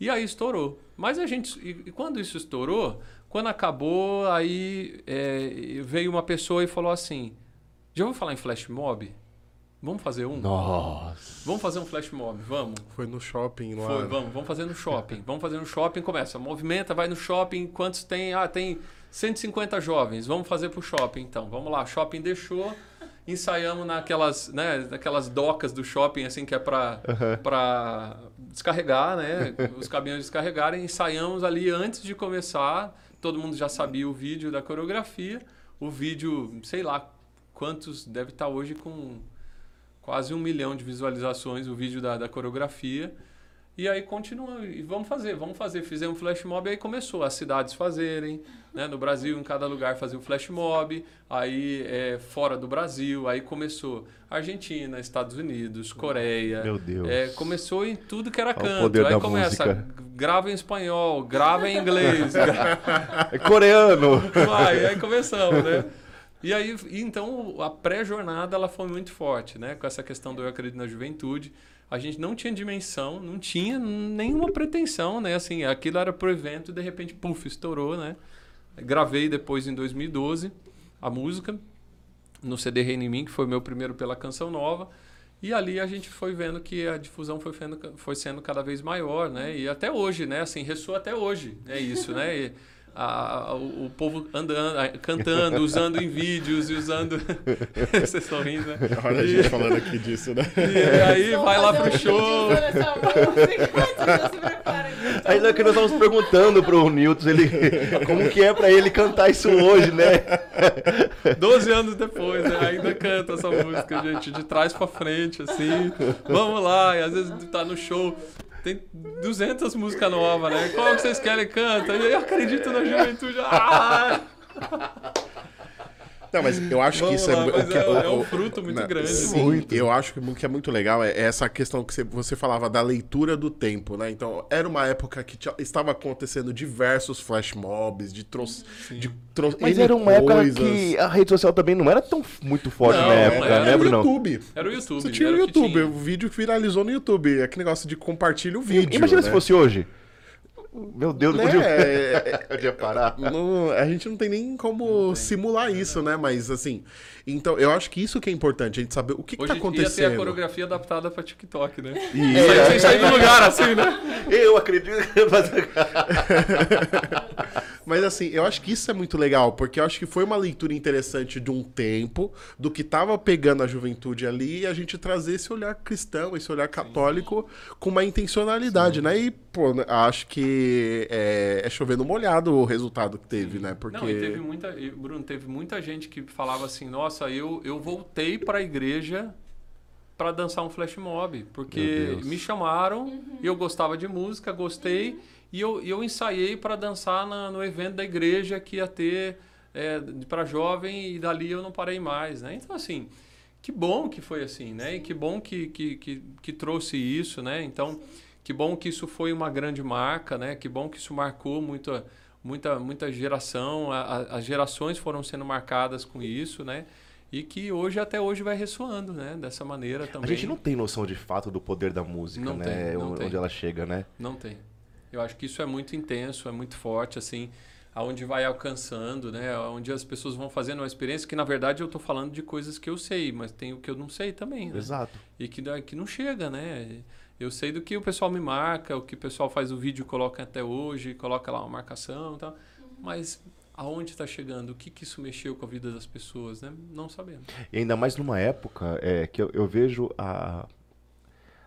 E aí estourou. Mas a gente. E, e quando isso estourou, quando acabou, aí é, veio uma pessoa e falou assim: Já vou falar em flash mob? Vamos fazer um? Nossa. Vamos fazer um flash mob, vamos. Foi no shopping lá. Foi, vamos, vamos fazer no shopping. Vamos fazer no shopping, começa. Movimenta, vai no shopping. Quantos tem? Ah, tem 150 jovens. Vamos fazer pro shopping, então. Vamos lá. Shopping deixou. Ensaiamos naquelas, né, naquelas docas do shopping, assim, que é para para descarregar, né? Os caminhões descarregarem. Ensaiamos ali antes de começar. Todo mundo já sabia o vídeo da coreografia. O vídeo, sei lá quantos, deve estar hoje com quase um milhão de visualizações o vídeo da, da coreografia. E aí continua, e vamos fazer, vamos fazer. Fizemos um flash mob aí começou as cidades fazerem, né? No Brasil, em cada lugar fazia o flash mob, aí é, fora do Brasil, aí começou Argentina, Estados Unidos, Coreia. Meu Deus. É, começou em tudo que era canto. aí começa, música. grava em espanhol, grava em inglês, É coreano. vai, aí começamos, né? E aí, então, a pré-jornada ela foi muito forte, né? Com essa questão do Eu Acredito na Juventude. A gente não tinha dimensão, não tinha nenhuma pretensão, né? Assim, aquilo era pro evento e de repente, puf, estourou, né? Gravei depois em 2012 a música no CD Reino em Mim, que foi meu primeiro pela Canção Nova. E ali a gente foi vendo que a difusão foi, fendo, foi sendo cada vez maior, né? E até hoje, né? Assim, ressoa até hoje, é isso, né? E a- a- o, povo andando, a- cantando, usando em vídeos e usando... Vocês estão rindo, né? Olha a gente falando aqui disso, né? E aí Vamos vai lá pro show... prepara aí. Ainda que nós estamos perguntando pro Newton ele, como que é pra ele cantar isso hoje, né? 12 anos depois, né? ainda canta essa música, gente, de trás pra frente, assim. Vamos lá, e às vezes tá no show, tem 200 músicas novas, né? Qual que vocês querem canta? E eu acredito na juventude. Ah! Não, mas eu acho que isso lá, é, mas o que é- o- é um fruto muito Não, grande. Sim, Muito. eu acho que o que é muito legal é essa questão que você, você falava da leitura do tempo, né? Então, era uma época que tinha- estava acontecendo diversos flash mobs, de troço. De tro, Mas N era uma época coisas. que a rede social também não era tão muito forte Não, na não época, era. né, Era o Bruno? YouTube. Era o YouTube. Você tinha o YouTube, tinha. o vídeo que viralizou no YouTube. Aquele negócio de compartilha o vídeo. Imagina né? se fosse hoje. Meu Deus, Né? não podia, É, podia parar. Não- a gente não tem nem como simular isso, né? Mas assim, então eu acho que isso que é importante, a gente saber o que, que Hoje tá ia ter a acontecendo. coreografia adaptada pra TikTok, né? E- Sair sem sair do lugar, assim, né? Eu acredito. mas- Mas assim, eu acho que isso é muito legal, porque eu acho que foi uma leitura interessante de um tempo, do que tava pegando a juventude ali, e a gente trazer esse olhar cristão, esse olhar católico, com uma intencionalidade, né? E, pô, acho que é, é chover no molhado o resultado que teve, né? Porque. Não, e teve muita. e, Bruno, teve muita gente que falava assim: nossa, eu, eu voltei pra igreja pra dançar um flash mob, porque me chamaram e eu gostava de música, gostei, e eu, eu ensaiei pra dançar na- no evento da igreja que ia ter é, para jovem e dali eu não parei mais, né? Então, assim. Que bom que foi assim, né? E que bom que, que, que, que trouxe isso, né? Então, que bom que isso foi uma grande marca, né? Que bom que isso marcou muita, muita, muita geração. A- a- as gerações foram sendo marcadas com isso, né? E que hoje, até hoje, vai ressoando, né? Dessa maneira A também. gente não tem noção de fato do poder da música, Não né? tem, não onde tem. ela chega, né? Não tem. Eu acho que isso é muito intenso, é muito forte, assim, aonde vai alcançando, né? Onde as pessoas vão fazendo uma experiência que, na verdade, eu estou falando de coisas que eu sei, mas tem o que eu não sei também, né? Exato. E que, que não chega, né? Eu sei do que o pessoal me marca, o que o pessoal faz o vídeo coloca até hoje, coloca lá uma marcação e tal. Mas aonde está chegando? O que, que isso mexeu com a vida das pessoas, né? Não sabemos. E ainda mais numa época é, que eu, eu vejo a,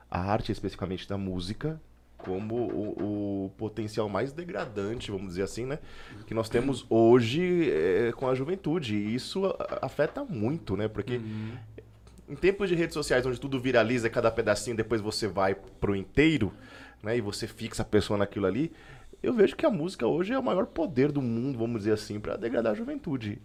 a arte, especificamente da música, como o, o potencial mais degradante, vamos dizer assim, né? Que nós temos hoje é, com a juventude. E isso afeta muito, né? Porque Uhum. Em tempos de redes sociais, onde tudo viraliza, cada pedacinho, depois você vai pro inteiro, né? E você fixa a pessoa naquilo ali. Eu vejo que a música hoje é o maior poder do mundo, vamos dizer assim, para degradar a juventude.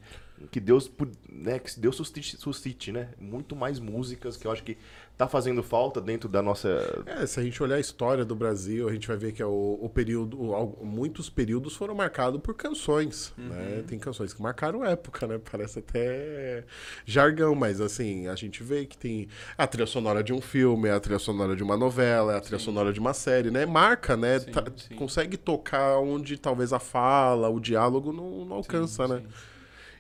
Que Deus, né, que Deus suscite, suscite, né? Muito mais músicas que eu acho que tá fazendo falta dentro da nossa. É, se a gente olhar a história do Brasil, a gente vai ver que é o, o período, o- muitos períodos foram marcados por canções, né? Tem canções que marcaram época, né? Parece até jargão, mas assim, a gente vê que tem a trilha sonora de um filme, a trilha sonora de uma novela, a trilha sonora de uma série, né? Marca, né? Sim, Tá- sim. consegue tocar onde talvez a fala, o diálogo não, não alcança, Sim, né?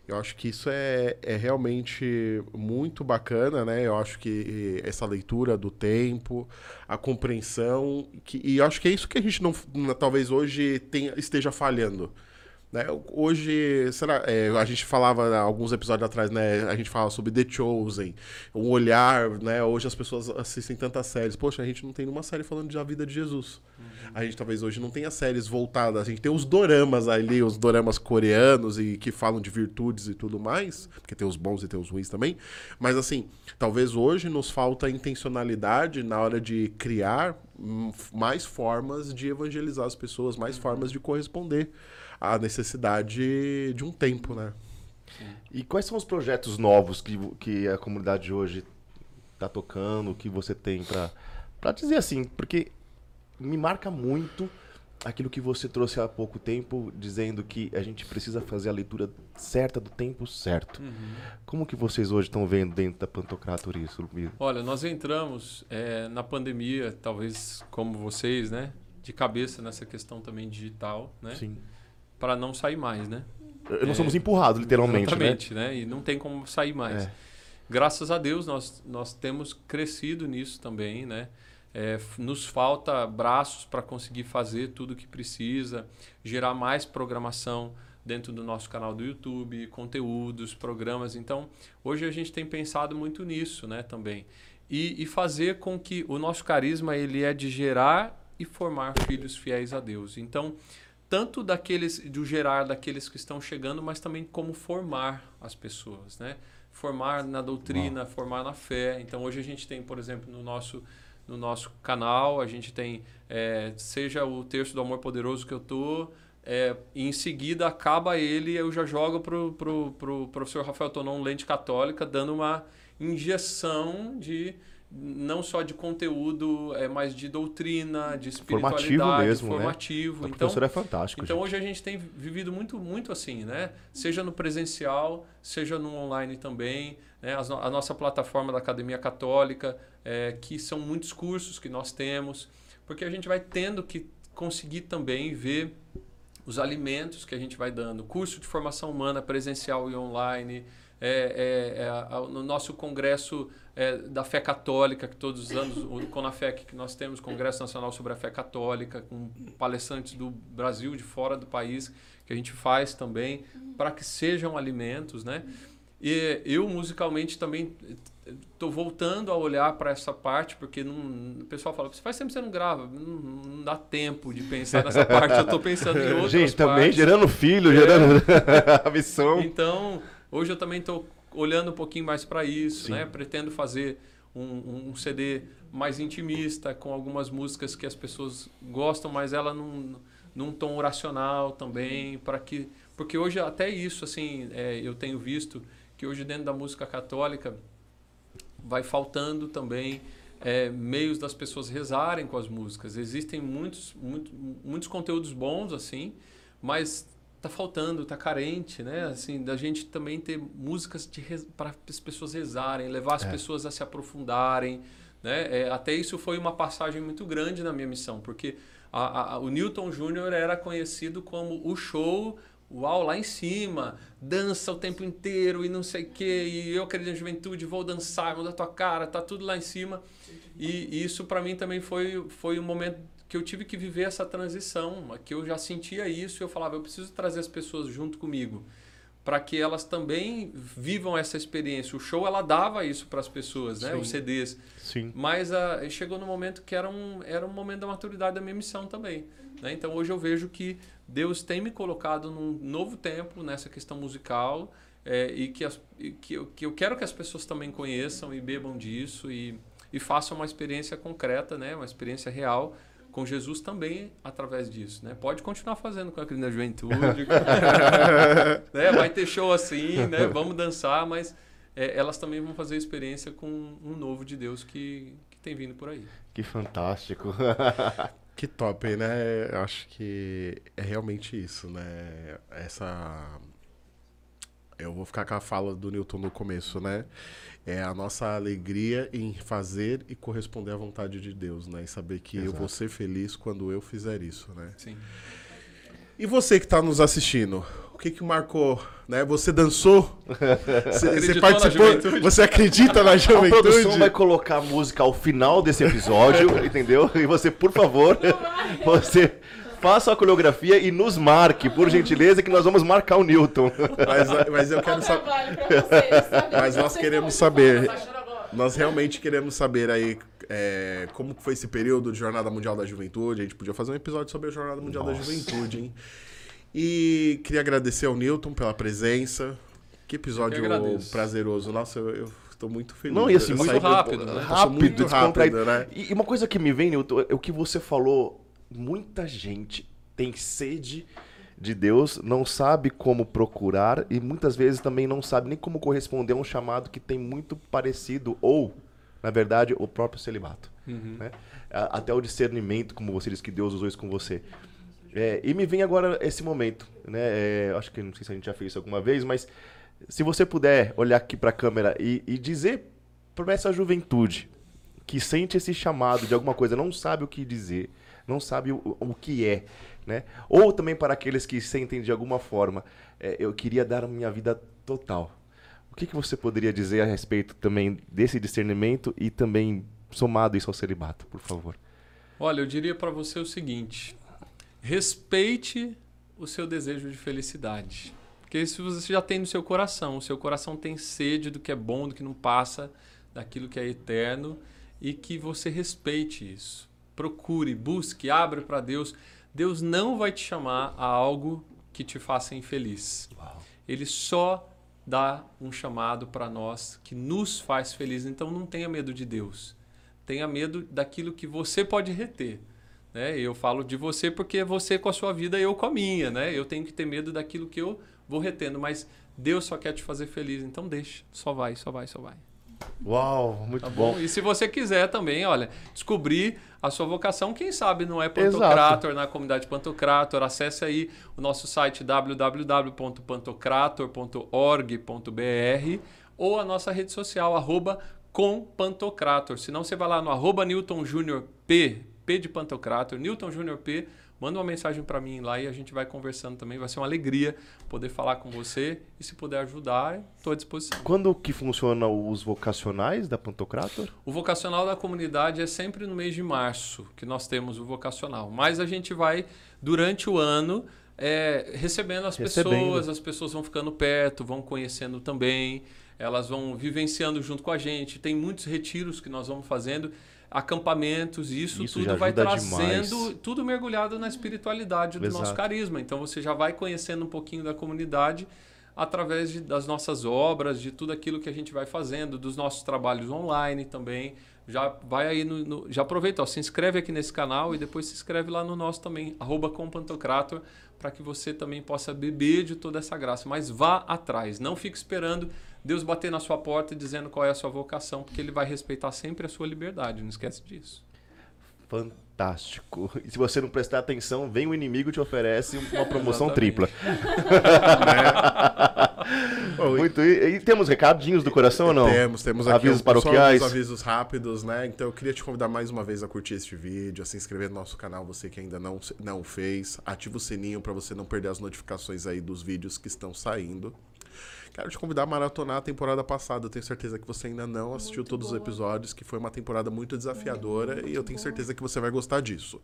Eu acho que isso é, é realmente muito bacana, né? Eu acho que essa leitura do tempo, a compreensão, que, e eu acho que é isso que a gente não, talvez hoje tenha, esteja falhando. Né? Hoje, será, é, a gente falava né, alguns episódios atrás, né? A gente falava sobre The Chosen, o olhar, né? Hoje as pessoas assistem tantas séries. Poxa, a gente não tem nenhuma série falando da vida de Jesus. Uhum. A gente talvez hoje não tenha séries voltadas. A gente tem os doramas ali, os doramas coreanos e que falam de virtudes e tudo mais, porque tem os bons e tem os ruins também. Mas assim, talvez hoje nos falta intencionalidade na hora de criar hum, mais formas de evangelizar as pessoas, mais uhum. formas de corresponder a necessidade de um tempo, né? E quais são os projetos novos que, que a comunidade hoje está tocando, que você tem para dizer assim? Porque me marca muito aquilo que você trouxe há pouco tempo, dizendo que a gente precisa fazer a leitura certa do tempo certo. Uhum. Como que vocês hoje estão vendo dentro da Pantocrator isso? Olha, nós entramos é, na pandemia, talvez como vocês, né? De cabeça nessa questão também digital, né? Sim para não sair mais, né? Nós é, somos empurrados, literalmente, né? exatamente, né? né? E não tem como sair mais. É. Graças a Deus, nós, nós temos crescido nisso também, né? É, nos falta braços para conseguir fazer tudo o que precisa, gerar mais programação dentro do nosso canal do YouTube, conteúdos, programas. Então, hoje a gente tem pensado muito nisso, né, também. E, e fazer com que o nosso carisma ele é de gerar e formar filhos fiéis a Deus. Então, tanto daqueles do gerar daqueles que estão chegando, mas também como formar as pessoas, né? Formar na doutrina, formar na fé. Então hoje a gente tem, por exemplo, no nosso no nosso canal a gente tem é, seja o terço do amor poderoso que eu tô é, e em seguida acaba ele eu já jogo pro, pro, pro professor Rafael Tonon Lente Católica dando uma injeção de não só de conteúdo, é mais de doutrina, de espiritualidade, formativo mesmo, né? formativo. Né? Então, professor é fantástico. Então gente. hoje a gente tem vivido muito, muito assim, né? Seja no presencial, seja no online também. Né? A, a nossa plataforma da Academia Católica, é, que são muitos cursos que nós temos, porque a gente vai tendo que conseguir também ver os alimentos que a gente vai dando, curso de formação humana presencial e online é, é, é, no nosso congresso é, da fé católica, que todos os anos, o CONAFEC, que nós temos, Congresso Nacional sobre a Fé Católica, com palestrantes do Brasil, de fora do país, que a gente faz também, para que sejam alimentos, né? E eu, musicalmente, também estou voltando a olhar para essa parte, porque não, o pessoal fala, faz tempo que você não grava, não, não dá tempo de pensar nessa parte, eu estou pensando em outras Gente, partes. também gerando filho, gerando a missão. Então, Hoje eu também estou olhando um pouquinho mais para isso, Sim. né? Pretendo fazer um, um, CD mais intimista, com algumas músicas que as pessoas gostam, mas ela num, num tom oracional também, para que... Porque hoje até isso, assim, é, eu tenho visto que hoje dentro da música católica vai faltando também é, meios das pessoas rezarem com as músicas. Existem muitos, muito, muitos conteúdos bons, assim, mas tá faltando, tá carente, né? Assim, da gente também ter músicas para as pessoas rezarem, levar as é. pessoas a se aprofundarem, né? É, até isso foi uma passagem muito grande na minha missão, porque a, a, o Newton Júnior era conhecido como o show uau, lá em cima, dança o tempo inteiro e não sei o quê, e eu acredito na juventude, vou dançar, muda tua cara, tá tudo lá em cima. E, e isso para mim também foi, foi um momento que eu tive que viver essa transição, que eu já sentia isso e eu falava, eu preciso trazer as pessoas junto comigo para que elas também vivam essa experiência. O show ela dava isso para as pessoas, né? Sim. Os CDs. Sim. Mas uh, chegou no momento que era um, era um momento da maturidade da minha missão também. Né? Então hoje eu vejo que Deus tem me colocado num novo tempo nessa questão musical é, e, que, as, e que, eu, que eu quero que as pessoas também conheçam e bebam disso e, e façam uma experiência concreta, né? Uma experiência real com Jesus também através disso, né? Pode continuar fazendo com a Crise da Juventude, né? Vai ter show assim, né? Vamos dançar, mas é, elas também vão fazer experiência com um novo de Deus que, que tem vindo por aí. Que fantástico. que top, né? Eu acho que é realmente isso, né? Essa eu vou ficar com a fala do Newton no começo, né? É a nossa alegria em fazer e corresponder à vontade de Deus, né? E saber que Exato. eu vou ser feliz quando eu fizer isso, né? Sim. E você que está nos assistindo, o que que marcou, né? Você dançou? Você, participou? Você acredita na juventude? A produção vai colocar a música ao final desse episódio, entendeu? E você, por favor, você faça a coreografia e nos marque, por gentileza, que nós vamos marcar o Newton. Mas, mas eu quero saber. Mas nós queremos saber. Nós realmente queremos saber aí é, como foi esse período de Jornada Mundial da Juventude. A gente podia fazer um episódio sobre a Jornada Mundial da Juventude, hein? E queria agradecer ao Newton pela presença. Que episódio prazeroso. Nossa, eu, eu tô muito feliz. Não, e assim, muito rápido, né? Rápido, muito rápido, né? E e uma coisa que me vem, Newton, é o que você falou. Muita gente tem sede de Deus, não sabe como procurar e muitas vezes também não sabe nem como corresponder a um chamado que tem muito parecido ou, na verdade, o próprio celibato. né? A- Até o discernimento, como você disse que Deus usou isso com você. É, e me vem agora esse momento, né? É, acho que não sei se a gente já fez isso alguma vez, mas se você puder olhar aqui para a câmera e, e dizer para essa juventude que sente esse chamado de alguma coisa, não sabe o que dizer, não sabe o, o que é, né? Ou também para aqueles que sentem de alguma forma, é, eu queria dar a minha vida total. O que, que você poderia dizer a respeito também desse discernimento e também somado isso ao celibato, por favor? Olha, eu diria para você o seguinte: respeite o seu desejo de felicidade. Porque isso você já tem no seu coração. O seu coração tem sede do que é bom, do que não passa, daquilo que é eterno e que você respeite isso. Procure, busque, abre para Deus. Deus não vai te chamar a algo que te faça infeliz. Ele só dá um chamado para nós que nos faz felizes. Então não tenha medo de Deus. Tenha medo daquilo que você pode reter. Né? Eu falo de você porque você com a sua vida, eu com a minha. Né? Eu tenho que ter medo daquilo que eu vou retendo. Mas Deus só quer te fazer feliz. Então deixa. Só vai, só vai, só vai. Uau, muito Tá bom. bom? E se você quiser também, olha, descobrir a sua vocação, quem sabe não é Exato. Pantocrator na comunidade Pantocrator, acesse aí o nosso site www.pantocrator.org.br ou a nossa rede social, arroba com Pantocrator. Se não, você vai lá no arroba Newton Júnior P, P de Pantocrator, Newton Júnior P, manda uma mensagem para mim lá e a gente vai conversando também. Vai ser uma alegria poder falar com você e se puder ajudar, estou à disposição. Quando que funciona os vocacionais da Pantocrator? O vocacional da comunidade é sempre no mês de março que nós temos o vocacional. Mas a gente vai, durante o ano, é, recebendo as Recebendo. pessoas, as pessoas vão ficando perto, vão conhecendo também, elas vão vivenciando junto com a gente. Tem muitos retiros que nós vamos fazendo, acampamentos, isso, Isso tudo vai trazendo, demais. tudo mergulhado na espiritualidade do nosso Exato. carisma. Então você já vai conhecendo um pouquinho da comunidade através de- das nossas obras, de tudo aquilo que a gente vai fazendo, dos nossos trabalhos online também. Já vai aí no, no- já aproveita, ó, se inscreve aqui nesse canal e depois se inscreve lá no nosso também, arroba compantocrator, para que você também possa beber de toda essa graça. Mas vá atrás, não fique esperando Deus bater na sua porta e dizendo qual é a sua vocação, porque Ele vai respeitar sempre a sua liberdade, não esquece disso. Fantástico. E se você não prestar atenção, vem o inimigo e te oferece uma promoção tripla. Bom, e- Muito. E, e temos recadinhos do coração ou não? Temos, temos aqui Avisos um- paroquiais. alguns avisos rápidos, né? Então eu queria te convidar mais uma vez a curtir este vídeo, a se inscrever no nosso canal, você que ainda não, não fez. Ativa o sininho para você não perder as notificações aí dos vídeos que estão saindo. Quero te convidar a maratonar a temporada passada. Eu tenho certeza que você ainda não assistiu Muito todos os boa. episódios, que foi uma temporada muito desafiadora e eu tenho certeza que você vai gostar disso.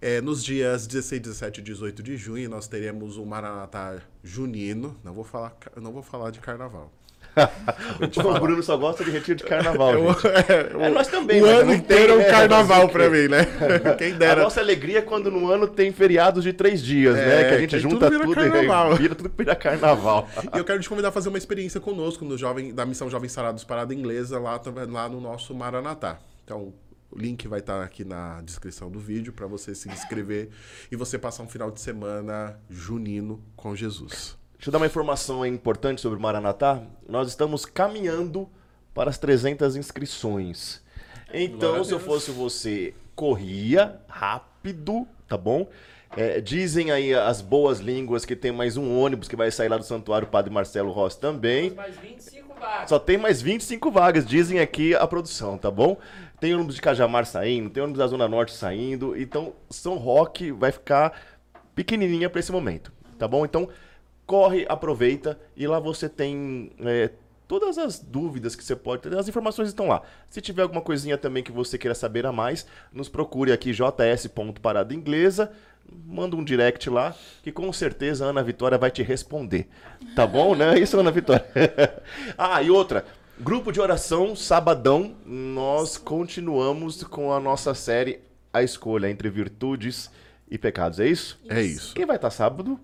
É, nos dias 16, 17 e 18 de junho, nós teremos o Maranatá Junino. Não vou falar, não vou falar de carnaval. O Bruno só gosta de retiro de carnaval, Eu- é, É, nós também, o ano inteiro é um né? carnaval quê? mim, né? Quem A dera. nossa alegria é quando no ano tem feriados de três dias, É, né? Que a gente que junta tudo tudo, vira carnaval. e vira tudo vira carnaval. E eu quero te convidar a fazer uma experiência conosco no jovem, da Missão Jovem Sarados Parada Inglesa, lá, lá no nosso Maranatá. Então, o link vai estar aqui na descrição do vídeo para você se inscrever e você passar um final de semana junino com Jesus. Deixa eu dar uma informação importante sobre o Maranatá. Nós estamos caminhando para as 300 inscrições. Então, se eu fosse você, corria rápido, tá bom? É, dizem aí as boas línguas que tem mais um ônibus que vai sair lá do Santuário Padre Marcelo Rossi também. Mais 25 vagas. Só tem mais 25 vagas, dizem aqui a produção, tá bom? Tem ônibus de Cajamar saindo, tem ônibus da Zona Norte saindo, então São Roque vai ficar pequenininha para esse momento, tá bom? Então corre, aproveita e lá você tem é, todas as dúvidas que você pode ter, as informações estão lá. Se tiver alguma coisinha também que você queira saber a mais, nos procure aqui js.parada inglesa, manda um direct lá, que com certeza a Ana Vitória vai te responder. Tá bom, né? Isso, Ana Vitória. ah, e outra, grupo de oração, sabadão, nós continuamos com a nossa série A Escolha entre Virtudes e Pecados, é isso? É isso. Quem vai estar sábado?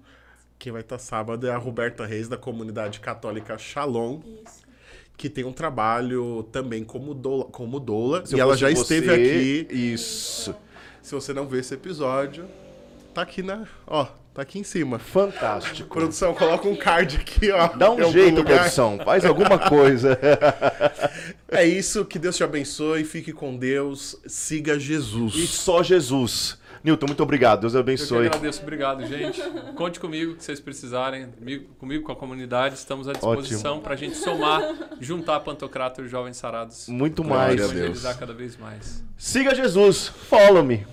Quem vai estar sábado é a Roberta Reis, da comunidade católica Shalom, Isso. que tem um trabalho também como doula. Como doula Se e ela já esteve você- aqui. Isso. Se você não viu esse episódio, tá aqui na. Ó, tá aqui em cima. Fantástico. Produção, coloca um card aqui, ó. Dá um jeito, lugar. produção. Faz alguma coisa. É isso, que Deus te abençoe, fique com Deus, siga Jesus. E só Jesus. Newton, muito obrigado. Deus Eu que abençoe. agradeço, obrigado, gente. Conte comigo, que vocês precisarem, comigo, comigo, com a comunidade, estamos à disposição para a gente somar, juntar Pantocrato e Jovens Sarados. Muito mais. Deus. evangelizar cada vez mais. Siga Jesus. Follow me.